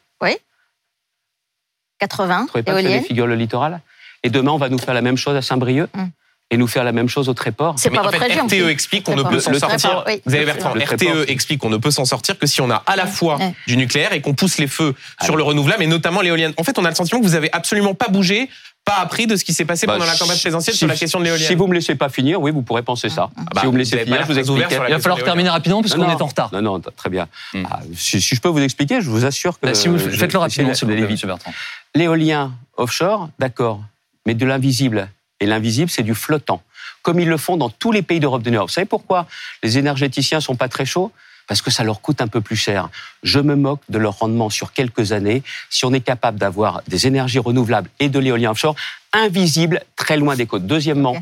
S4: 80
S2: Vous trouvez pas que ça
S4: éoliennes.
S2: défigure le littoral? Et demain, on va nous faire la même chose à Saint-Brieuc
S4: Mm.
S2: et nous faire la même chose au Tréport.
S4: C'est pas
S3: en
S4: votre
S3: fait,
S4: région?
S3: RTE explique qu'on ne peut s'en sortir.
S4: Oui.
S3: Vous avez Bertrand,
S2: Le Tréport.
S3: RTE explique qu'on ne peut s'en sortir que si on a à la fois du nucléaire et qu'on pousse les feux sur le renouvelable et notamment l'éolienne. En fait, on a le sentiment que vous avez absolument pas bougé, pas appris de ce qui s'est passé
S2: Bah,
S3: pendant la campagne présidentielle
S2: si-
S3: sur la question de l'éolienne.
S2: Si vous me laissez pas finir, oui, vous pourrez penser ça.
S3: Ah bah,
S2: si vous me laissez
S3: vous
S2: finir, je vous explique.
S1: Il va falloir terminer rapidement puisqu'on
S2: Non,
S1: est en retard.
S2: Non, non, très bien.
S3: Hmm.
S2: Ah, si, si je peux vous expliquer, je vous assure que.
S1: Bah, si vous le faites,
S2: je-
S1: faites-le rapidement, s'il vous Bertrand.
S2: L'éolien offshore, d'accord, mais de l'invisible. Et l'invisible, c'est du flottant. Comme ils le font dans tous les pays d'Europe du Nord. Vous savez pourquoi les énergéticiens sont pas très chauds? Parce que ça leur coûte un peu plus cher. Je me moque de leur rendement sur quelques années. Si on est capable d'avoir des énergies renouvelables et de l'éolien offshore, invisible, très loin des côtes. Deuxièmement,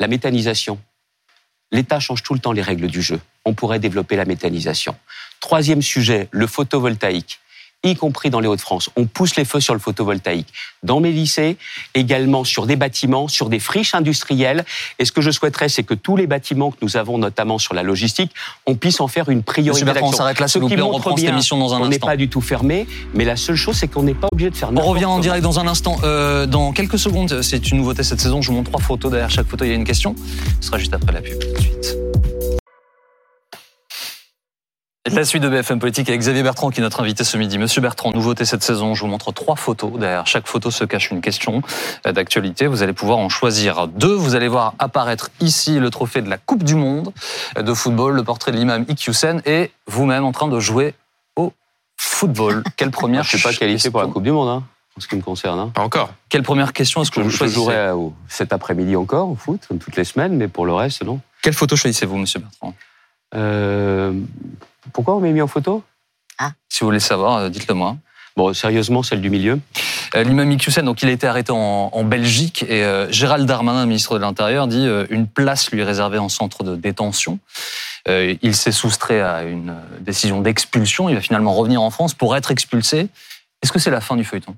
S2: la méthanisation. L'État change tout le temps les règles du jeu. On pourrait développer la méthanisation. Troisième sujet, le photovoltaïque y compris dans les Hauts-de-France. On pousse les feux sur le photovoltaïque. Dans mes lycées, également sur des bâtiments, sur des friches industrielles. Et ce que je souhaiterais, c'est que tous les bâtiments que nous avons, notamment sur la logistique, on puisse en faire une priorité
S1: Bertrand, on s'arrête là, s'il vous plaît. On reprend cette
S2: bien
S1: émission dans un
S2: n'est
S1: instant.
S2: pas du tout fermé, mais la seule chose, c'est qu'on n'est pas obligé de faire
S1: On revient en direct dans un instant. Euh, dans quelques secondes, c'est une nouveauté cette saison. Je vous montre trois photos. Derrière chaque photo, il y a une question. Ce sera juste après la pub. Tout de suite. La suite de BFM Politique avec Xavier Bertrand qui est notre invité ce midi. Monsieur Bertrand, nouveauté cette saison, je vous montre trois photos. Derrière chaque photo se cache une question euh, d'actualité. Vous allez pouvoir en choisir deux. Vous allez voir apparaître ici le trophée de la Coupe du Monde euh, de football, le portrait de l'imam Iqiyoussen et vous-même en train de jouer au football. [LAUGHS] Quelle première
S2: Je ne suis pas qualifié pour la Coupe du Monde, hein, en ce qui me concerne. hein.
S3: Pas encore.
S1: Quelle première question est-ce que
S2: Je,
S1: vous
S2: je
S1: choisissez
S2: jouerai au- cet après-midi encore au foot, comme toutes les semaines, mais pour le reste, non.
S1: Quelle photo choisissez-vous, monsieur Bertrand?
S2: Euh, pourquoi on m'a mis en photo
S1: Si vous voulez savoir, euh, dites-le moi.
S2: Bon, sérieusement, celle du milieu.
S1: Euh, L'imam Iqiyoussen, donc il a été arrêté en, en Belgique et euh, Gérald Darmanin, ministre de l'Intérieur, dit euh, une place lui est réservée en centre de détention. Euh, il s'est soustrait à une décision d'expulsion. Il va finalement revenir en France pour être expulsé. Est-ce que c'est la fin du feuilleton?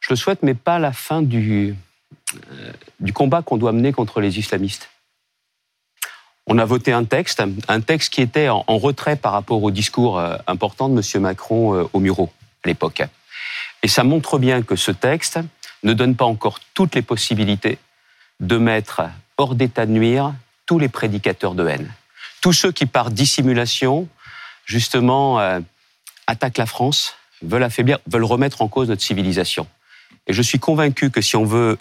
S2: Je le souhaite, mais pas la fin du, euh, du combat qu'on doit mener contre les islamistes. On a voté un texte, un texte qui était en, retrait par rapport au discours euh, important de M. Macron euh, au Muro à l'époque. Et ça montre bien que ce texte ne donne pas encore toutes les possibilités de mettre hors d'état de nuire tous les prédicateurs de haine. Tous ceux qui, par dissimulation, justement, euh, attaquent la France, veulent affaiblir, veulent remettre en cause notre civilisation. Et je suis convaincu que si on veut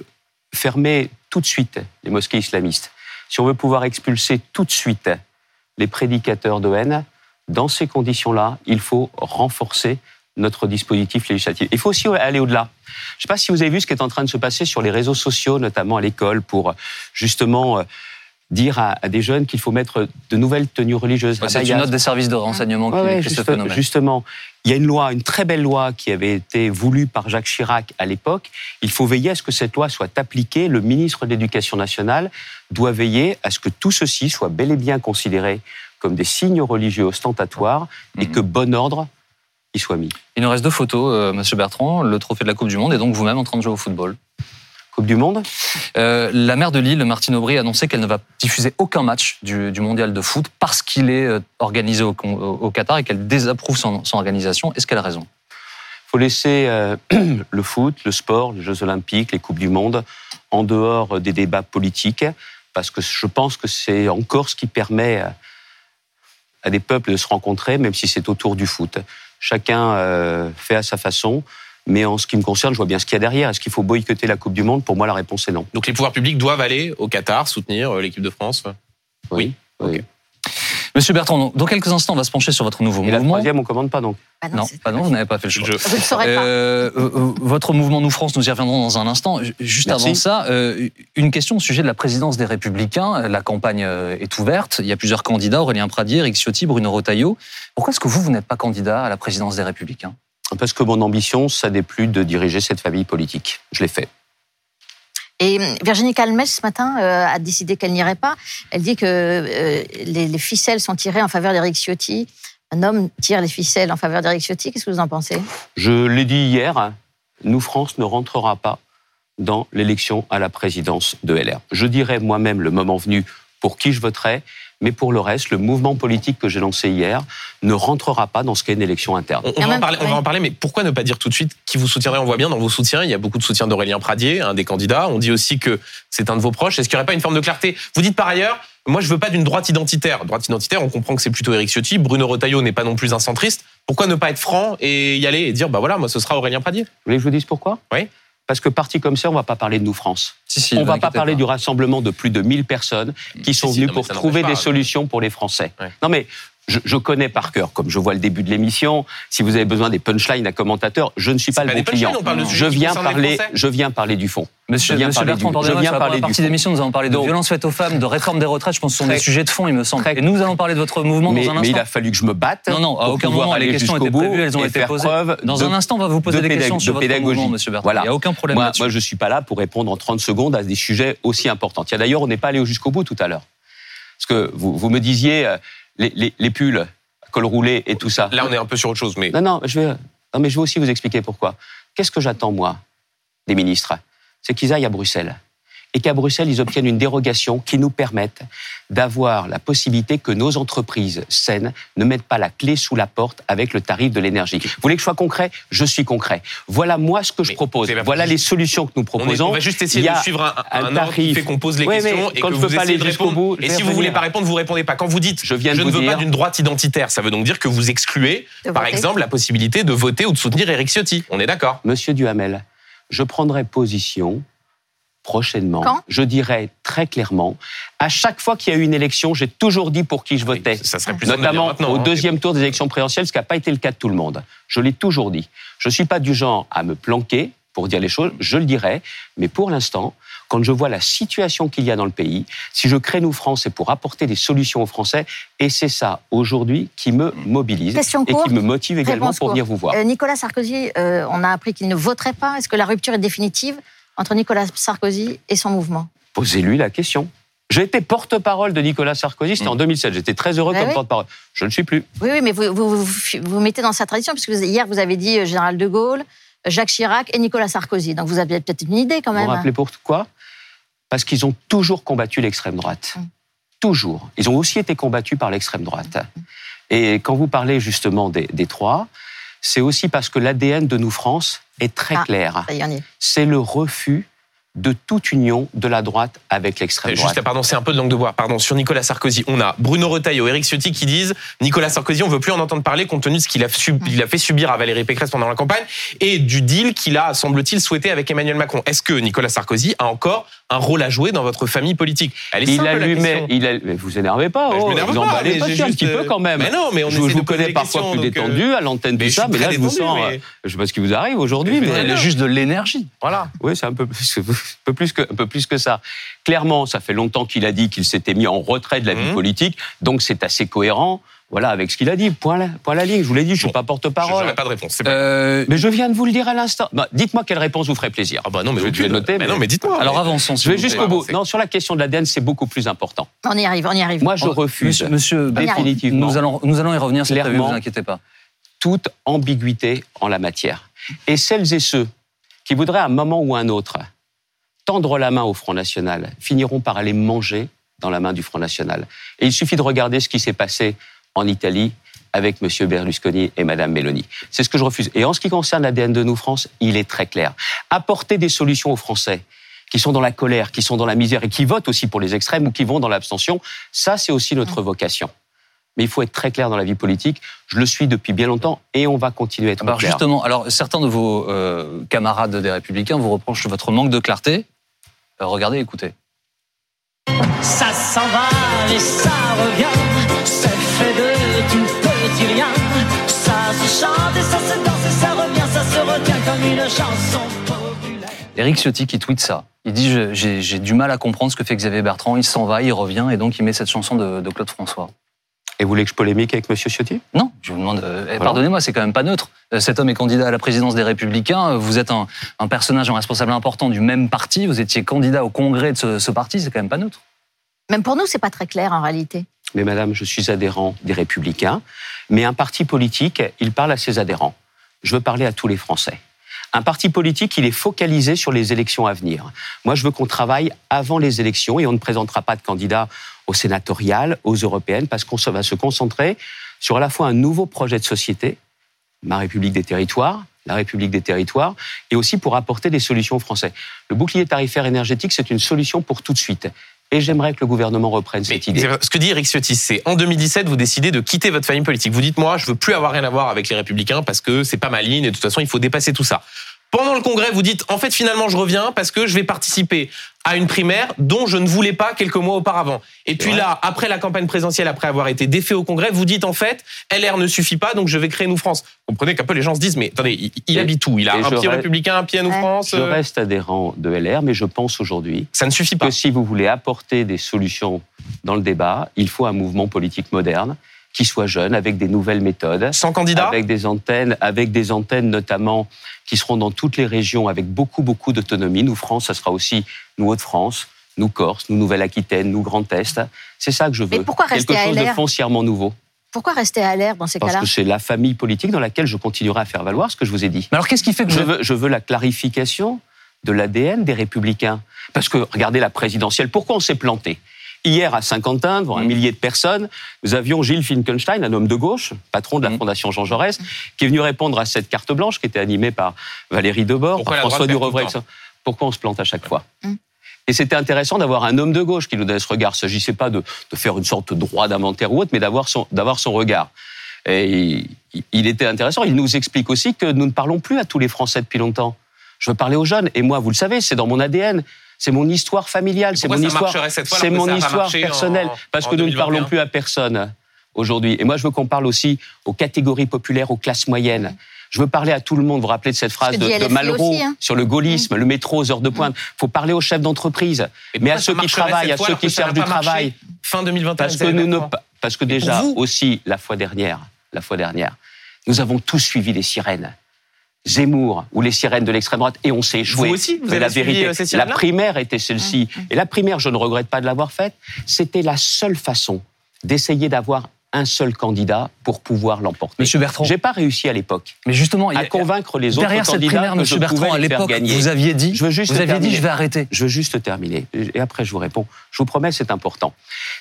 S2: fermer tout de suite les mosquées islamistes, si on veut pouvoir expulser tout de suite les prédicateurs de haine, dans ces conditions-là, il faut renforcer notre dispositif législatif. Il faut aussi aller au-delà. Je ne sais pas si vous avez vu ce qui est en train de se passer sur les réseaux sociaux, notamment à l'école, pour justement euh, dire à, à des jeunes qu'il faut mettre de nouvelles tenues religieuses.
S1: C'est une note des services de renseignement qui
S2: Ouais, ouais,
S1: ce
S2: juste-
S1: phénomène.
S2: justement, il y a une loi, une très belle loi qui avait été voulue par Jacques Chirac à l'époque. Il faut veiller à ce que cette loi soit appliquée. Le ministre de l'Éducation nationale doit veiller à ce que tout ceci soit bel et bien considéré comme des signes religieux ostentatoires et
S1: Mhm.
S2: que bon ordre y soit mis.
S1: Il nous reste deux photos, euh, Monsieur Bertrand, le trophée de la Coupe du Monde et donc vous-même en train de jouer au football.
S2: Coupe du Monde
S1: Euh, la maire de Lille, Martine Aubry, a annoncé qu'elle ne va diffuser aucun match du, du mondial de foot parce qu'il est euh, organisé au, Qatar et qu'elle désapprouve son, son organisation. Est-ce qu'elle a raison?
S2: Faut laisser euh, [CLEARS THROAT] le foot, le sport, les Jeux Olympiques, les Coupes du Monde en dehors des débats politiques, parce que je pense que c'est encore ce qui permet à- à des peuples de se rencontrer, même si c'est autour du foot. Chacun euh, fait à sa façon, mais en ce qui me concerne, je vois bien ce qu'il y a derrière. Est-ce qu'il faut boycotter la Coupe du Monde? Pour moi, la réponse est non.
S3: Donc les pouvoirs publics doivent aller au Qatar soutenir euh, l'équipe de France? Oui.
S2: oui.
S1: Monsieur Bertrand, dans quelques instants, on va se pencher sur votre nouveau
S2: Et la
S1: mouvement.
S2: troisième, on commande pas donc.
S4: Ah
S1: Non,
S4: c'est-
S1: pas non, vous n'avez pas fait le choix.
S3: Je-
S4: Vous ne saurez pas.
S1: Euh, euh, votre mouvement Nous France, nous y reviendrons dans un instant. Ju- Juste
S2: Merci.
S1: avant ça, euh, une question au sujet de la présidence des Républicains. La campagne est ouverte. Il y a plusieurs candidats Aurélien Pradier, Eric Ciotti, Bruno Retailleau. Pourquoi est-ce que vous, vous n'êtes pas candidat à la présidence des Républicains?
S2: Parce que mon ambition, ça n'est plus de diriger cette famille politique. Je l'ai fait.
S4: Et hum, Virginie Calmes, ce matin, euh, a décidé qu'elle n'irait pas. Elle dit que euh, les, les ficelles sont tirées en faveur d'Éric Ciotti. Un homme tire les ficelles en faveur d'Éric Ciotti. Qu'est-ce que vous en pensez?
S2: Je l'ai dit hier, nous, France, ne rentrera pas dans l'élection à la présidence de LR. Je dirai moi-même le moment venu pour qui je voterai, mais pour le reste, le mouvement politique que j'ai lancé hier ne rentrera pas dans ce qu'est une élection interne.
S3: On,
S4: en
S3: va en parler, on va
S4: oui.
S3: en parler, mais pourquoi ne pas dire tout de suite qui vous soutiendrait? On voit bien dans vos soutiens, il y a beaucoup de soutien d'Aurélien Pradier, un des candidats. On dit aussi que c'est un de vos proches. Est-ce qu'il n'y aurait pas une forme de clarté? Vous dites par ailleurs, moi je veux pas d'une droite identitaire. Droite identitaire, on comprend que c'est plutôt Éric Ciotti. Bruno Retailleau n'est pas non plus un centriste. Pourquoi ne pas être franc et y aller et dire, bah voilà, moi ce sera Aurélien Pradier?
S2: Vous voulez que je vous dise pourquoi?
S3: Oui.
S2: Parce que parti comme ça, on va pas parler de nous, France.
S1: Si, si,
S2: on
S1: vous
S2: va pas parler du rassemblement de plus de 1000 personnes qui sont venues pour trouver
S3: pas.
S2: des solutions pour les Français.
S3: Ouais.
S2: Non mais je, je connais par cœur, comme je vois le début de l'émission, si vous avez besoin des punchlines à commentateurs, je ne suis pas le
S3: pas
S2: bon client. Je viens parler, je viens parler du fond.
S1: Monsieur,
S2: Je viens
S1: Monsieur
S2: parler
S1: Bertrand,
S2: du- je viens
S1: sur la
S2: parler
S1: première
S2: du
S1: partie l'émission, nous allons parler de
S2: Donc-
S1: violences faites aux femmes, de réforme des retraites. Je pense que ce sont des sujets de fond, il me semble.
S2: très-
S1: Et nous allons parler de votre mouvement
S2: Mais,
S1: dans un
S2: mais
S1: instant.
S2: il a fallu que je me batte.
S1: Non, non, à aucun moment les questions étaient prévues, elles ont été posées.
S2: preuve
S1: Dans
S2: de-
S1: un instant, on va vous poser
S2: de
S1: des questions sur votre
S2: pédagogie.
S1: mouvement, Monsieur Bertrand.
S2: Voilà.
S1: Il n'y a aucun problème
S2: Moi,
S1: là-dessus.
S2: moi, je suis pas là pour répondre en 30 secondes à des sujets aussi importants. Tiens, d'ailleurs, on n'est pas allé jusqu'au bout tout à l'heure. Parce que vous, vous me disiez euh, les, les, les pulls, col roulé et tout ça.
S3: Là, on est un peu sur autre chose, mais
S2: Non, non, je vais, non, mais je vais aussi vous expliquer pourquoi. Qu'est-ce que j'attends, moi, des ministres? C'est qu'ils aillent à Bruxelles. Et qu'à Bruxelles, ils obtiennent une dérogation qui nous permette d'avoir la possibilité que nos entreprises saines ne mettent pas la clé sous la porte avec le tarif de l'énergie. Vous voulez que je sois concret? Je suis concret. Voilà moi ce que je propose. Voilà les solutions que nous
S3: on, est-
S2: proposons.
S3: on va juste essayer de suivre un,
S2: un
S3: un ordre qui
S2: tarif.
S3: fait qu'on pose les
S2: Oui,
S3: questions et
S2: quand
S3: que
S2: je
S3: vous
S2: pas
S3: essayez
S2: aller
S3: de répondre.
S2: bout,
S3: Et si vous
S2: revenir.
S3: voulez pas répondre, vous répondez pas. Quand vous dites
S2: Je viens de
S3: ne
S2: vous
S3: veux
S2: dire-
S3: pas d'une droite identitaire, ça veut donc dire que vous excluez, par
S4: voter.
S3: exemple, la possibilité de voter ou de soutenir Éric Ciotti. On est d'accord
S2: Monsieur Duhamel, je prendrai position prochainement.
S4: Quand?
S2: Je dirai très clairement, à chaque fois qu'il y a eu une élection, j'ai toujours dit pour qui je votais.
S3: Ça serait plus de
S2: Notamment au
S3: hein.
S2: deuxième tour des élections présidentielles, ce qui n'a pas été le cas de tout le monde. Je l'ai toujours dit. Je ne suis pas du genre à me planquer pour dire les choses, je le dirai, mais pour l'instant, quand je vois la situation qu'il y a dans le pays, si je crée Nous France, c'est pour apporter des solutions aux Français, et c'est ça, aujourd'hui, qui me mobilise
S4: Question
S2: et
S4: courte,
S2: qui me motive également pour venir vous voir.
S4: Euh, Nicolas Sarkozy, euh, on a appris qu'il ne voterait pas. Est-ce que la rupture est définitive? Entre Nicolas Sarkozy et son mouvement
S2: Posez-lui la question. J'ai été porte-parole de Nicolas Sarkozy, c'était en 2007. J'étais très heureux
S4: Ah
S2: comme
S4: oui
S2: porte-parole. Je ne suis plus.
S4: Oui, oui, mais vous vous, vous, vous mettez dans sa tradition, puisque vous- hier, vous avez dit euh, Général de Gaulle, Jacques Chirac et Nicolas Sarkozy. Donc vous avez peut-être une idée quand
S2: Vous
S4: même.
S2: vous rappelez pourquoi Parce qu'ils ont toujours combattu l'extrême droite.
S4: Mm.
S2: Toujours. Ils ont aussi été combattus par l'extrême droite. Et quand vous parlez justement des, des trois, c'est aussi parce que l'ADN de nous, France, est très
S4: Ah.
S2: clair. C'est le refus de toute union de la droite avec l'extrême droite.
S3: Juste, pardon, c'est un peu de langue de bois. Pardon, sur Nicolas Sarkozy, on a Bruno Retailleau, Éric Ciotti qui disent Nicolas Sarkozy, on veut plus en entendre parler compte tenu de ce qu'il a, il a fait subir à Valérie Pécresse pendant la campagne et du deal qu'il a, semble-t-il, souhaité avec Emmanuel Macron. Est-ce que Nicolas Sarkozy a encore un rôle à jouer dans votre famille politique Elle est
S2: Il
S3: simple,
S2: allumait, il a, vous énervez pas,
S3: je
S2: oh, vous
S3: pas,
S2: emballez
S3: mais
S2: pas,
S3: j'ai
S2: si, un
S3: juste,
S2: petit peu
S3: euh,
S2: quand même.
S3: mais non, mais on
S2: je vous
S3: de
S2: connais parfois
S3: questions,
S2: plus
S3: euh,
S2: détendu à l'antenne
S3: je
S2: ça, mais là je vous sens,
S3: mais-
S2: euh, je sais pas ce qui vous arrive aujourd'hui,
S3: Mais
S2: mais.
S1: Elle est juste de l'énergie.
S3: Voilà.
S2: Oui, c'est un peu plus, que, [LAUGHS] un peu plus que, un peu plus que ça. Clairement, ça fait longtemps qu'il a dit qu'il s'était mis en retrait de la vie
S3: Mhm.
S2: politique, donc c'est assez cohérent. Voilà, avec ce qu'il a dit. Point la, point la ligne. Je vous l'ai dit, je suis
S3: Bon,
S2: pas
S3: Je
S2: porte-parole.
S3: n'aurai pas de réponse. pas-
S1: Euh,
S2: Mais je viens de vous le dire à l'instant. Bah, Dites-moi quelle réponse vous ferait plaisir.
S3: Ah bah non, mais
S2: je vais
S3: aucune.
S2: noter,
S3: Mais
S2: mais-
S3: non, mais dites-moi.
S1: alors avançons.
S2: Je vais jusqu'au bout. Non, sur la question de l'ADN, c'est beaucoup plus important.
S4: On y arrive, on y arrive.
S2: Moi, je
S1: Oh,
S2: refuse
S1: Monsieur, monsieur
S2: définitivement.
S1: Nous allons, nous allons y revenir, c'est prévu,
S2: Clairement.
S1: vous inquiétez pas.
S2: toute ambiguïté en la matière. Et celles et ceux qui voudraient à un moment ou à un autre tendre la main au Front National finiront par aller manger dans la main du Front National. Et il suffit de regarder ce qui s'est passé en Italie avec M. Berlusconi et Mme Meloni. C'est ce que je refuse. Et en ce qui concerne l'ADN de nous, France, il est très clair. Apporter des solutions aux Français qui sont dans la colère, qui sont dans la misère et qui votent aussi pour les extrêmes ou qui vont dans l'abstention, ça, c'est aussi notre vocation. Mais il faut être très clair dans la vie politique. Je le suis depuis bien longtemps et on va continuer à être
S1: alors
S2: clair.
S1: Justement, alors certains de vos euh, camarades des Républicains vous reprochent votre manque de clarté. Euh, regardez, écoutez.
S5: Ça s'en va et ça revient, fait de tout petit rien. Ça se chante et ça se danse et ça revient, ça se retient comme une chanson populaire.
S1: Éric Ciotti qui tweet ça. Il dit j'ai du mal à comprendre ce que fait Xavier Bertrand. Il s'en va, il revient et donc il met cette chanson de, de Claude François.
S2: Et vous voulez que je polémique avec M. Ciotti?
S1: Non, je vous demande. Euh, Pardonnez-moi, c'est quand même pas neutre. Euh, cet homme est candidat à la présidence des Républicains. Vous êtes un, un, personnage, un responsable important du même parti. Vous étiez candidat au congrès de ce, ce parti. C'est quand même pas neutre.
S4: Même pour nous, c'est pas très clair en réalité.
S2: Mais madame, je suis adhérent des Républicains. Mais un parti politique, il parle à ses adhérents. Je veux parler à tous les Français. Un parti politique, il est focalisé sur les élections à venir. Moi, je veux qu'on travaille avant les élections et on ne présentera pas de candidat aux sénatoriales, aux européennes, parce qu'on va se concentrer sur à la fois un nouveau projet de société, ma République des territoires, la République des territoires, et aussi pour apporter des solutions aux Français. Le bouclier tarifaire énergétique, c'est une solution pour tout de suite. Et j'aimerais que le gouvernement reprenne cette
S3: Mais
S2: idée.
S3: Ce que dit Eric Ciotti, c'est en 2017, vous décidez de quitter votre famille politique. Vous dites, moi, je veux plus avoir rien à voir avec les Républicains parce que c'est pas ma ligne et de toute façon, il faut dépasser tout ça. Pendant le congrès, vous dites, en fait, finalement, je reviens parce que je vais participer à une primaire dont je ne voulais pas quelques mois auparavant. Et puis là, après la campagne présidentielle, après avoir été défait au congrès, vous dites, en fait, LR ne suffit pas, donc je vais créer Nous France. Vous comprenez qu'un peu les gens se disent, mais attendez, il, il
S2: Et-
S3: habite où? Il a un pied
S2: reste-
S3: républicain, un pied à Nous
S4: Ouais.
S3: France
S2: Je
S3: euh,
S2: reste adhérent de LR, mais je pense aujourd'hui
S3: Ça ne suffit pas.
S2: que si vous voulez apporter des solutions dans le débat, il faut un mouvement politique moderne qui soit jeune, avec des nouvelles méthodes,
S3: Sans candidat
S2: avec des antennes, avec des antennes notamment qui seront dans toutes les régions avec beaucoup beaucoup d'autonomie. Nous France, ça sera aussi nous Hauts-de-France, nous Corse, nous Nouvelle-Aquitaine, nous Grand Est. C'est ça que je veux.
S4: Mais pourquoi rester
S2: Quelque
S4: à
S2: chose de
S4: LR?
S2: foncièrement nouveau.
S4: Pourquoi rester à l'air dans ces
S2: Parce
S4: cas-là
S2: que c'est la famille politique dans laquelle je continuerai à faire valoir ce que je vous ai dit.
S1: Mais alors qu'est-ce qui fait que
S2: Je veux, je veux la clarification de l'ADN des républicains. Parce que, regardez la présidentielle, pourquoi on s'est planté? Hier, à Saint-Quentin, devant un
S1: Mm.
S2: millier de personnes, nous avions Gilles Finkenstein, un homme de gauche, patron de la
S1: Mm.
S2: Fondation Jean Jaurès, qui est venu répondre à cette carte blanche qui était animée par Valérie Debord,
S3: Pourquoi
S2: par François Durovray. Pourquoi on se plante à chaque fois
S4: Mm.
S2: Et c'était intéressant d'avoir un homme de gauche qui nous donnait ce regard. Il ne s'agissait pas de, de faire une sorte de droit d'inventaire ou autre, mais d'avoir son, d'avoir son regard. Et il, il était intéressant. Il nous explique aussi que nous ne parlons plus à tous les Français depuis longtemps. Je veux parler aux jeunes. Et moi, vous le savez, c'est dans mon ADN. C'est mon histoire familiale. C'est mon
S3: ça
S2: histoire. C'est mon histoire personnelle.
S3: en-
S2: parce
S3: en
S2: que nous ne
S3: 2021?
S2: parlons plus à personne aujourd'hui. Et moi, je veux qu'on parle aussi aux catégories populaires, aux classes moyennes. Je veux parler à tout le monde. Vous vous rappelez de cette phrase de, Malraux
S4: aussi, hein.
S2: sur le gaullisme, le métro aux heures de pointe. Il faut parler aux chefs d'entreprise, mais à ceux qui travaillent, à ceux qui cherchent du travail.
S3: Fin 2021.
S2: Parce que, nous ne, parce que déjà aussi la fois dernière, la fois dernière, nous avons tous suivi les sirènes. Zemmour ou les sirènes de l'extrême droite et on s'est échoué.
S3: Vous aussi, vous
S2: Mais
S3: avez
S2: la vérité,
S3: euh, ces
S2: la primaire était celle-ci. Et la primaire, je ne regrette pas de l'avoir faite. C'était la seule façon d'essayer d'avoir un seul candidat pour pouvoir l'emporter.
S1: Monsieur Bertrand,
S2: J'ai pas réussi à l'époque
S1: mais justement,
S2: à
S1: a-
S2: convaincre les autres
S1: derrière cette
S2: candidats
S1: primaire,
S2: que
S1: Monsieur
S2: je
S1: Bertrand,
S2: pouvais
S1: à l'époque,
S2: gagner.
S1: vous aviez dit,
S2: Je veux juste
S1: vous aviez dit, je vais arrêter.
S2: Je veux juste terminer, et après je vous réponds. Je vous promets, c'est important.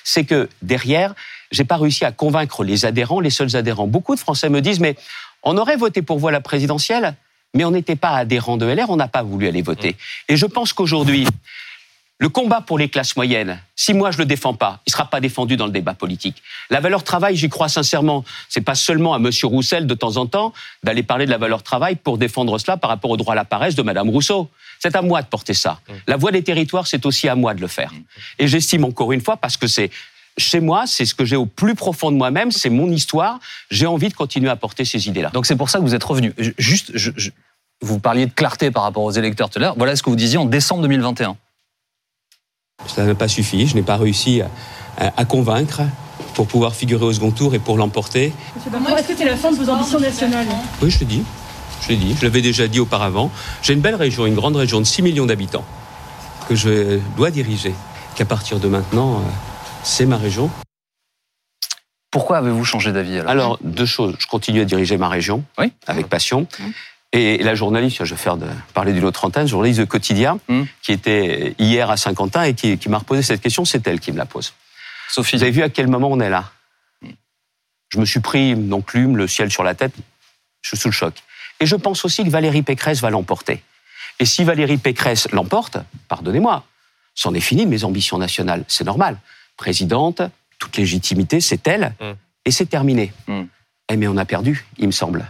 S2: C'est que derrière, j'ai pas réussi à convaincre les adhérents, les seuls adhérents. Beaucoup de Français me disent, mais on aurait voté pour vous à la présidentielle, mais on n'était pas adhérent de LR, on n'a pas voulu aller voter. Et je pense qu'aujourd'hui, le combat pour les classes moyennes, si moi je le défends pas, il sera pas défendu dans le débat politique. La valeur travail, j'y crois sincèrement. C'est pas seulement à Monsieur Roussel de temps en temps d'aller parler de la valeur travail pour défendre cela par rapport au droit à la paresse de Madame Rousseau. C'est à moi de porter ça. La voix des territoires, c'est aussi à moi de le faire. Et j'estime encore une fois parce que c'est chez moi, c'est ce que j'ai au plus profond de moi-même, c'est mon histoire. J'ai envie de continuer à porter ces idées-là.
S1: Donc c'est pour ça que vous êtes revenu. Juste, je- je- vous parliez de clarté par rapport aux électeurs tout à l'heure. Voilà ce que vous disiez en décembre 2021.
S2: Ça n'a pas suffi. Je n'ai pas réussi à, à- à convaincre pour pouvoir figurer au second tour et pour l'emporter.
S6: Est-ce que c'est la fin de vos ambitions nationales
S2: Oui, je l'ai dit. Je l'ai dit. Je l'avais déjà dit auparavant. J'ai une belle région, une grande région de 6 millions d'habitants que je dois diriger. Qu'à partir de maintenant, euh, c'est ma région.
S1: Pourquoi avez-vous changé d'avis alors?
S2: Alors, deux choses. Je continue à diriger ma région
S1: Oui.
S2: avec passion.
S4: Mmh.
S2: Et la journaliste, je vais faire de, parler d'une autre antenne, journaliste de Quotidien,
S1: Mmh.
S2: qui était hier à Saint-Quentin et qui, qui m'a reposé cette question, c'est elle qui me la pose.
S1: Sophie,
S2: Vous avez vu à quel moment on est là? Je me suis pris, donc lume, le ciel sur la tête, je suis sous le choc. Et je pense aussi que Valérie Pécresse va l'emporter. Et si Valérie Pécresse l'emporte, pardonnez-moi, c'en est fini de mes ambitions nationales. C'est normal. Présidente, toute légitimité, c'est elle,
S3: Mm.
S2: et c'est terminé.
S1: Mm.
S2: Eh mais on a perdu, il me semble.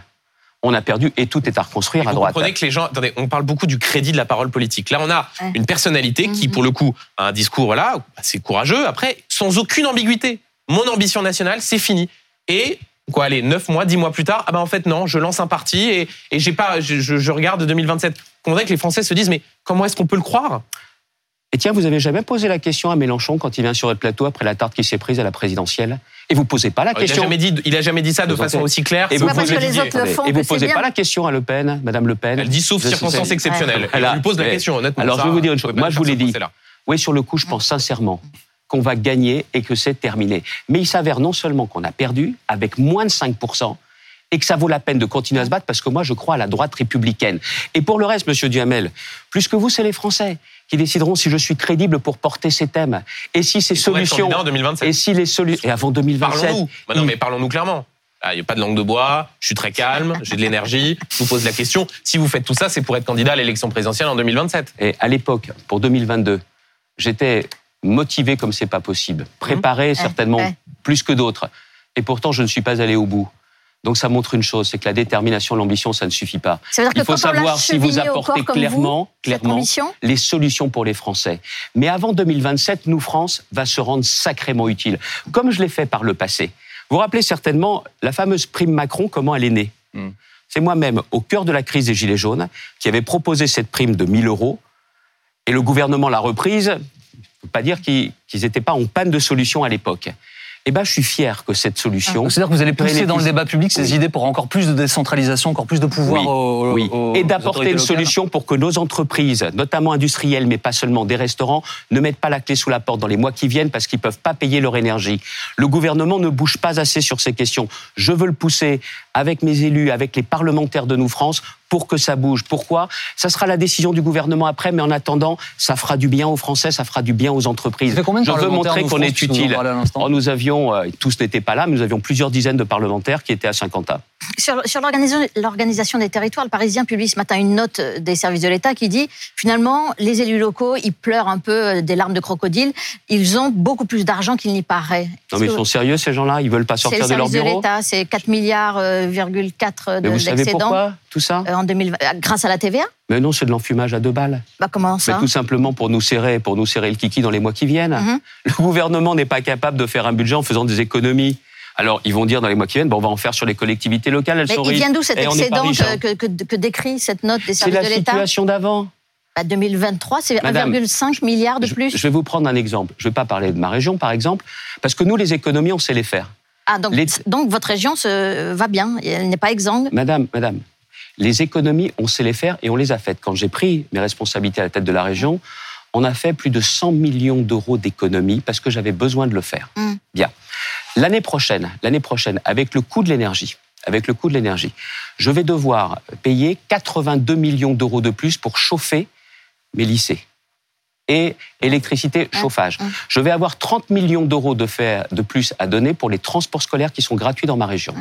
S2: On a perdu et tout est à reconstruire à
S3: Vous
S2: droite.
S3: comprenez que les gens, attendez, on parle beaucoup du crédit de la parole politique. Là, on a une personnalité qui,
S4: Mhm.
S3: pour le coup, a un discours voilà assez courageux. Après, sans aucune ambiguïté. Mon ambition nationale, c'est fini. Et quoi, allez, neuf mois, dix mois plus tard, ah ben en fait non, je lance un parti et, et j'ai pas, je, je- je regarde 2027. Vous comprenez que les Français se disent mais comment est-ce qu'on peut le croire?
S2: Et tiens, vous avez jamais posé la question à Mélenchon quand il vient sur votre plateau après la tarte qui s'est prise à la présidentielle Et vous posez pas la
S3: Il a
S2: question
S3: jamais dit, il a jamais dit ça de façon
S2: entendez
S3: aussi claire.
S2: Et vous posez,
S4: que les autres le font
S2: et vous posez pas la question à Le Pen, Madame Le Pen
S3: Elle dit sauf circonstances exceptionnelles.
S2: Elle
S3: lui pose la question, honnêtement.
S2: alors,
S3: ça,
S2: je vais vous dire une chose. Moi, je vous l'ai dit. Oui, sur le coup, je pense sincèrement qu'on va gagner et que c'est terminé. Mais il s'avère non seulement qu'on a perdu avec moins de 5%, et que ça vaut la peine de continuer à se battre parce que moi, je crois à la droite républicaine. Et pour le reste, Monsieur Duhamel, plus que vous, c'est les Français qui décideront si je suis crédible pour porter ces thèmes. Et si ces solutions...
S3: candidat en 2027.
S2: Et si les solutions... Et avant 2027...
S3: Parlons-nous. Bah non, mais parlons-nous clairement. Ah, Il n'y a pas de langue de bois, je suis très calme, j'ai de l'énergie. Je vous pose la question. Si vous faites tout ça, c'est pour être candidat à l'élection présidentielle en 2027.
S2: Et à l'époque, pour 2022, j'étais motivé comme c'est pas possible, préparé certainement
S4: ouais.
S2: plus que d'autres. Et pourtant, je ne suis pas allé au bout. Donc ça montre une chose, c'est que la détermination, l'ambition, ça ne suffit pas.
S4: Ça veut dire
S2: Il
S4: que
S2: faut
S4: quand on l'a
S2: savoir si vous apportez clairement,
S4: vous,
S2: clairement les solutions pour les Français. Mais avant 2027, nous, France, va se rendre sacrément utile, comme je l'ai fait par le passé. Vous vous rappelez certainement la fameuse prime Macron, comment elle est née
S1: Mm.
S2: C'est moi-même, au cœur de la crise des Gilets jaunes, qui avait proposé cette prime de 1000 euros. Et le gouvernement l'a reprise. Je ne peux pas dire qu'ils n'étaient pas en panne de solution à l'époque. Eh ben, je suis fier que cette solution.
S1: C'est-à-dire que vous allez pousser dans le débat public ces
S2: Oui.
S1: idées pour encore plus de décentralisation, encore plus de pouvoir
S2: Oui,
S1: aux,
S2: Oui,
S1: aux-
S2: et d'apporter une
S1: locales.
S2: solution pour que nos entreprises, notamment industrielles, mais pas seulement des restaurants, ne mettent pas la clé sous la porte dans les mois qui viennent parce qu'ils peuvent pas payer leur énergie. Le gouvernement ne bouge pas assez sur ces questions. Je veux le pousser avec mes élus, avec les parlementaires de nous France pour que ça bouge. Pourquoi? Ça sera la décision du gouvernement après, mais en attendant, ça fera du bien aux Français, ça fera du bien aux entreprises.
S1: Ça fait combien de
S2: Je veux montrer
S1: nous,
S2: qu'on est utile.
S1: l'instant?
S2: Oh, nous avions, euh, tous n'étaient pas là, mais nous avions plusieurs dizaines de parlementaires qui étaient à Saint-Quentin.
S4: Sur, sur l'organisation- des territoires, le Parisien publie ce matin une note des services de l'État qui dit finalement les élus locaux ils pleurent un peu euh, des larmes de crocodile. Ils ont beaucoup plus d'argent qu'il n'y paraît.
S2: Non, mais ils sont sérieux ces gens-là? Ils veulent pas
S4: C'est le
S2: sortir de leur
S4: service de
S2: bureau?
S4: l'État, c'est 4 milliards euh, virgule 4 de
S2: Mais vous savez
S4: l'excédent
S2: pourquoi? Tout ça
S4: euh, en 2020 euh, grâce à la TVA.
S2: Mais non, c'est de l'enfumage à deux balles.
S4: Bah comment
S2: Mais
S4: ça
S2: tout simplement pour nous serrer, pour nous serrer le kiki dans les mois qui viennent.
S4: Mhm.
S2: Le gouvernement n'est pas capable de faire un budget en faisant des économies. Alors, ils vont dire dans les mois qui viennent, bon, on va en faire sur les collectivités locales, elles
S4: Mais
S2: sont
S4: il vient d'où cet
S2: pas
S4: excédent
S2: hein.
S4: que, que- que- que décrit cette note des
S2: C'est
S4: services
S2: la
S4: de l'État
S2: situation d'avant.
S4: Bah, 2023, c'est
S2: Madame,
S4: 1,5 milliard de
S2: Je-
S4: plus.
S2: Je vais vous prendre un exemple. Je ne vais pas parler de ma région, par exemple, parce que nous, les économies, on sait les faire.
S4: Ah, donc,
S2: les-
S4: donc votre région se, va bien, elle n'est pas exsangue.
S2: Madame, madame, les économies, on sait les faire et on les a faites. Quand j'ai pris mes responsabilités à la tête de la région, on a fait plus de 100 millions d'euros d'économies parce que j'avais besoin de le faire.
S4: Mm.
S2: Bien. L'année prochaine, l'année prochaine, avec le coût de l'énergie, avec le coût de l'énergie, je vais devoir payer 82 millions d'euros de plus pour chauffer mes lycées. Et électricité, chauffage. Je vais avoir 30 millions d'euros de, faire- de plus à donner pour les transports scolaires qui sont gratuits dans ma région.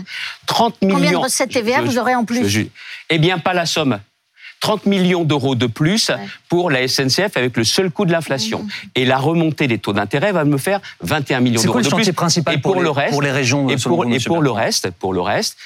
S2: 30 millions.
S4: Combien de recettes TVA
S2: Je-
S4: vous aurez en plus
S2: je Eh bien, pas la somme. 30 millions d'euros de plus pour la SNCF avec le seul coût de l'inflation. Et la remontée des taux d'intérêt va me faire 21 millions
S1: C'est quoi
S2: d'euros
S1: le
S2: de plus.
S1: chantier principal
S2: et
S1: pour,
S2: pour,
S1: les,
S2: le reste,
S1: pour les régions
S2: et pour, et pour le reste, pour le reste,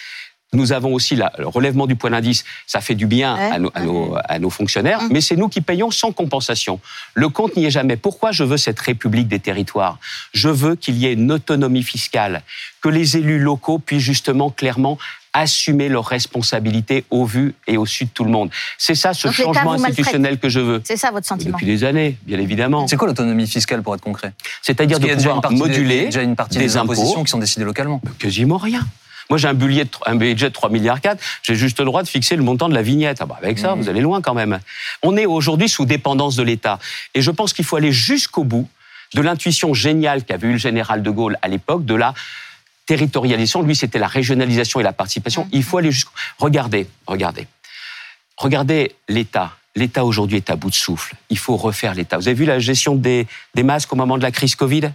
S2: nous avons aussi la- le relèvement du point d'indice. Ça fait du bien
S4: Ouais,
S2: à, nos, à
S4: ouais.
S2: nos- à nos fonctionnaires,
S4: Mm.
S2: mais c'est nous qui payons sans compensation. Le compte n'y est jamais. Pourquoi je veux cette république des territoires? Je veux qu'il y ait une autonomie fiscale, que les élus locaux puissent justement clairement assumer leurs responsabilités au vu et au su de tout le monde. C'est ça ce
S4: Donc
S2: changement institutionnel que je veux.
S4: C'est ça votre sentiment
S2: Depuis des années, bien évidemment.
S1: C'est quoi l'autonomie fiscale pour être concret?
S2: C'est-à-dire de
S1: y a déjà une
S2: pouvoir
S1: des-
S2: moduler
S1: déjà une partie
S2: des
S1: des, impositions
S2: impôts.
S1: qui sont décidées localement.
S2: quasiment rien. Moi, j'ai un budget, de, un budget de 3 milliards 4, j'ai juste le droit de fixer le montant de la vignette. Ah bah, avec ça,
S1: Mhm.
S2: vous allez loin quand même. On est aujourd'hui sous dépendance de l'État. Et je pense qu'il faut aller jusqu'au bout de l'intuition géniale qu'avait eu le général de Gaulle à l'époque, de la territorialisation. Lui, c'était la régionalisation et la participation. Il faut aller jusqu'au... Regardez, regardez. Regardez l'État. L'État aujourd'hui est à bout de souffle. Il faut refaire l'État. Vous avez vu la gestion des, des masques au moment de la crise Covid?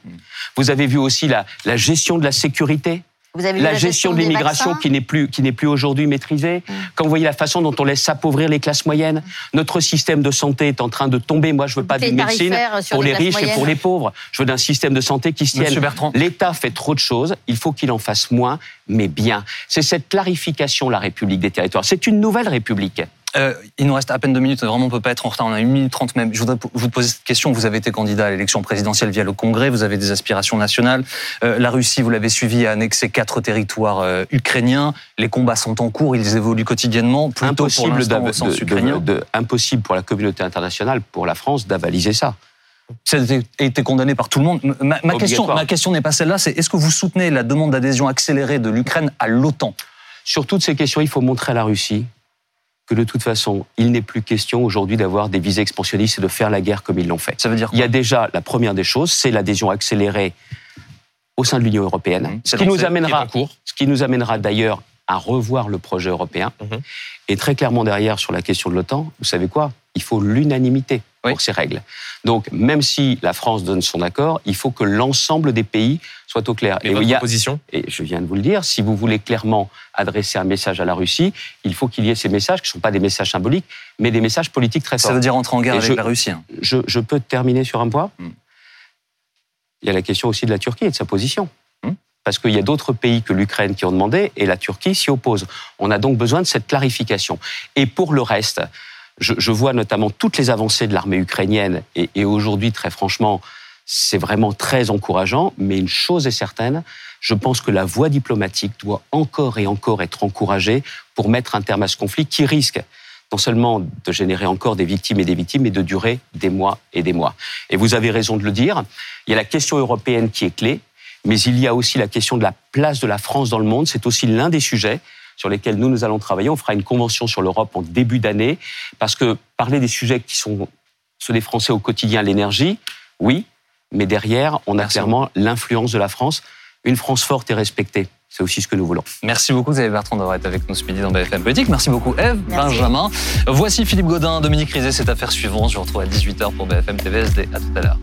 S2: Vous avez vu aussi la, la gestion de la sécurité?
S4: Vous avez vu
S2: la, gestion de l'immigration qui n'est plus qui n'est plus aujourd'hui maîtrisée. Quand vous voyez la façon dont on laisse s'appauvrir les classes moyennes, notre système de santé est en train de tomber. Moi, je veux pas d'une médecine
S4: sur
S2: pour
S4: les
S2: riches et pour les pauvres. Je veux d'un système de santé qui se tienne.
S1: Monsieur Bertrand.
S2: L'État fait trop de choses. Il faut qu'il en fasse moins, mais bien. C'est cette clarification, la République des territoires. C'est une nouvelle République.
S1: Euh, il nous reste à peine deux minutes, vraiment on peut pas être en retard, on a une minute trente même. Je voudrais vous poser cette question, vous avez été candidat à l'élection présidentielle via le Congrès, vous avez des aspirations nationales. Euh, la Russie, vous l'avez suivi, a annexé quatre territoires euh, ukrainiens. Les combats sont en cours, ils évoluent quotidiennement, plutôt pour
S2: Impossible, d'av-
S1: au sens
S2: de-
S1: ukrainien.
S2: de- impossible pour la communauté internationale, pour la France, d'avaliser ça.
S1: Ça a été- condamné par tout le monde. Ma, ma question, ma question n'est pas celle-là, c'est est-ce que vous soutenez la demande d'adhésion accélérée de l'Ukraine à l'OTAN?
S2: Sur toutes ces questions, il faut montrer à la Russie que de toute façon, il n'est plus question aujourd'hui d'avoir des visées expansionnistes et de faire la guerre comme ils l'ont fait.
S1: Ça veut dire
S2: Il y a déjà la première des choses, c'est l'adhésion accélérée au sein de l'Union européenne,
S1: Mmh.
S2: qui nous amènera, ce qui nous amènera d'ailleurs à revoir le projet européen.
S3: Mhm.
S2: Et très clairement derrière sur la question de l'OTAN, vous savez quoi? Il faut l'unanimité
S1: Oui.
S2: pour ces règles. Donc même si la France donne son accord, il faut que l'ensemble des pays soient au clair.
S3: Et
S2: il
S3: votre
S2: y a-
S3: position
S2: et je viens de vous le dire, si vous voulez clairement adresser un message à la Russie, il faut qu'il y ait ces messages qui ne sont pas des messages symboliques, mais des messages politiques très
S1: Ça
S2: forts.
S1: veut dire entrer en guerre
S2: Et
S1: avec
S2: je-
S1: la Russie. hein.
S2: Je, je peux terminer sur un point
S1: Hmm.
S2: Il y a la question aussi de la Turquie et de sa position.
S1: Hmm.
S2: Parce qu'il y a d'autres pays que l'Ukraine qui ont demandé et la Turquie s'y oppose. On a donc besoin de cette clarification. Et pour le reste, je, vois notamment toutes les avancées de l'armée ukrainienne et, et aujourd'hui, très franchement, c'est vraiment très encourageant. Mais une chose est certaine, je pense que la voie diplomatique doit encore et encore être encouragée pour mettre un terme à ce conflit qui risque non seulement de générer encore des victimes et des victimes, mais de durer des mois et des mois. Et vous avez raison de le dire, il y a la question européenne qui est clé, mais il y a aussi la question de la place de la France dans le monde. C'est aussi l'un des sujets sur lesquels nous, nous allons travailler. On fera une convention sur l'Europe en début d'année, parce que parler des sujets qui sont ceux des Français au quotidien, l'énergie, oui, mais derrière, on a
S1: Merci
S2: clairement l'influence de la France, une France forte et respectée. C'est aussi ce que nous voulons.
S1: Merci beaucoup Xavier Bertrand d'avoir été avec nous ce midi dans BFM Politique. Merci beaucoup Eve,
S4: Merci.
S1: Benjamin. Voici Philippe Godin, Dominique Rizet, cette affaire suivante. Je vous retrouve à 18h pour BFM TVSD. À tout à l'heure.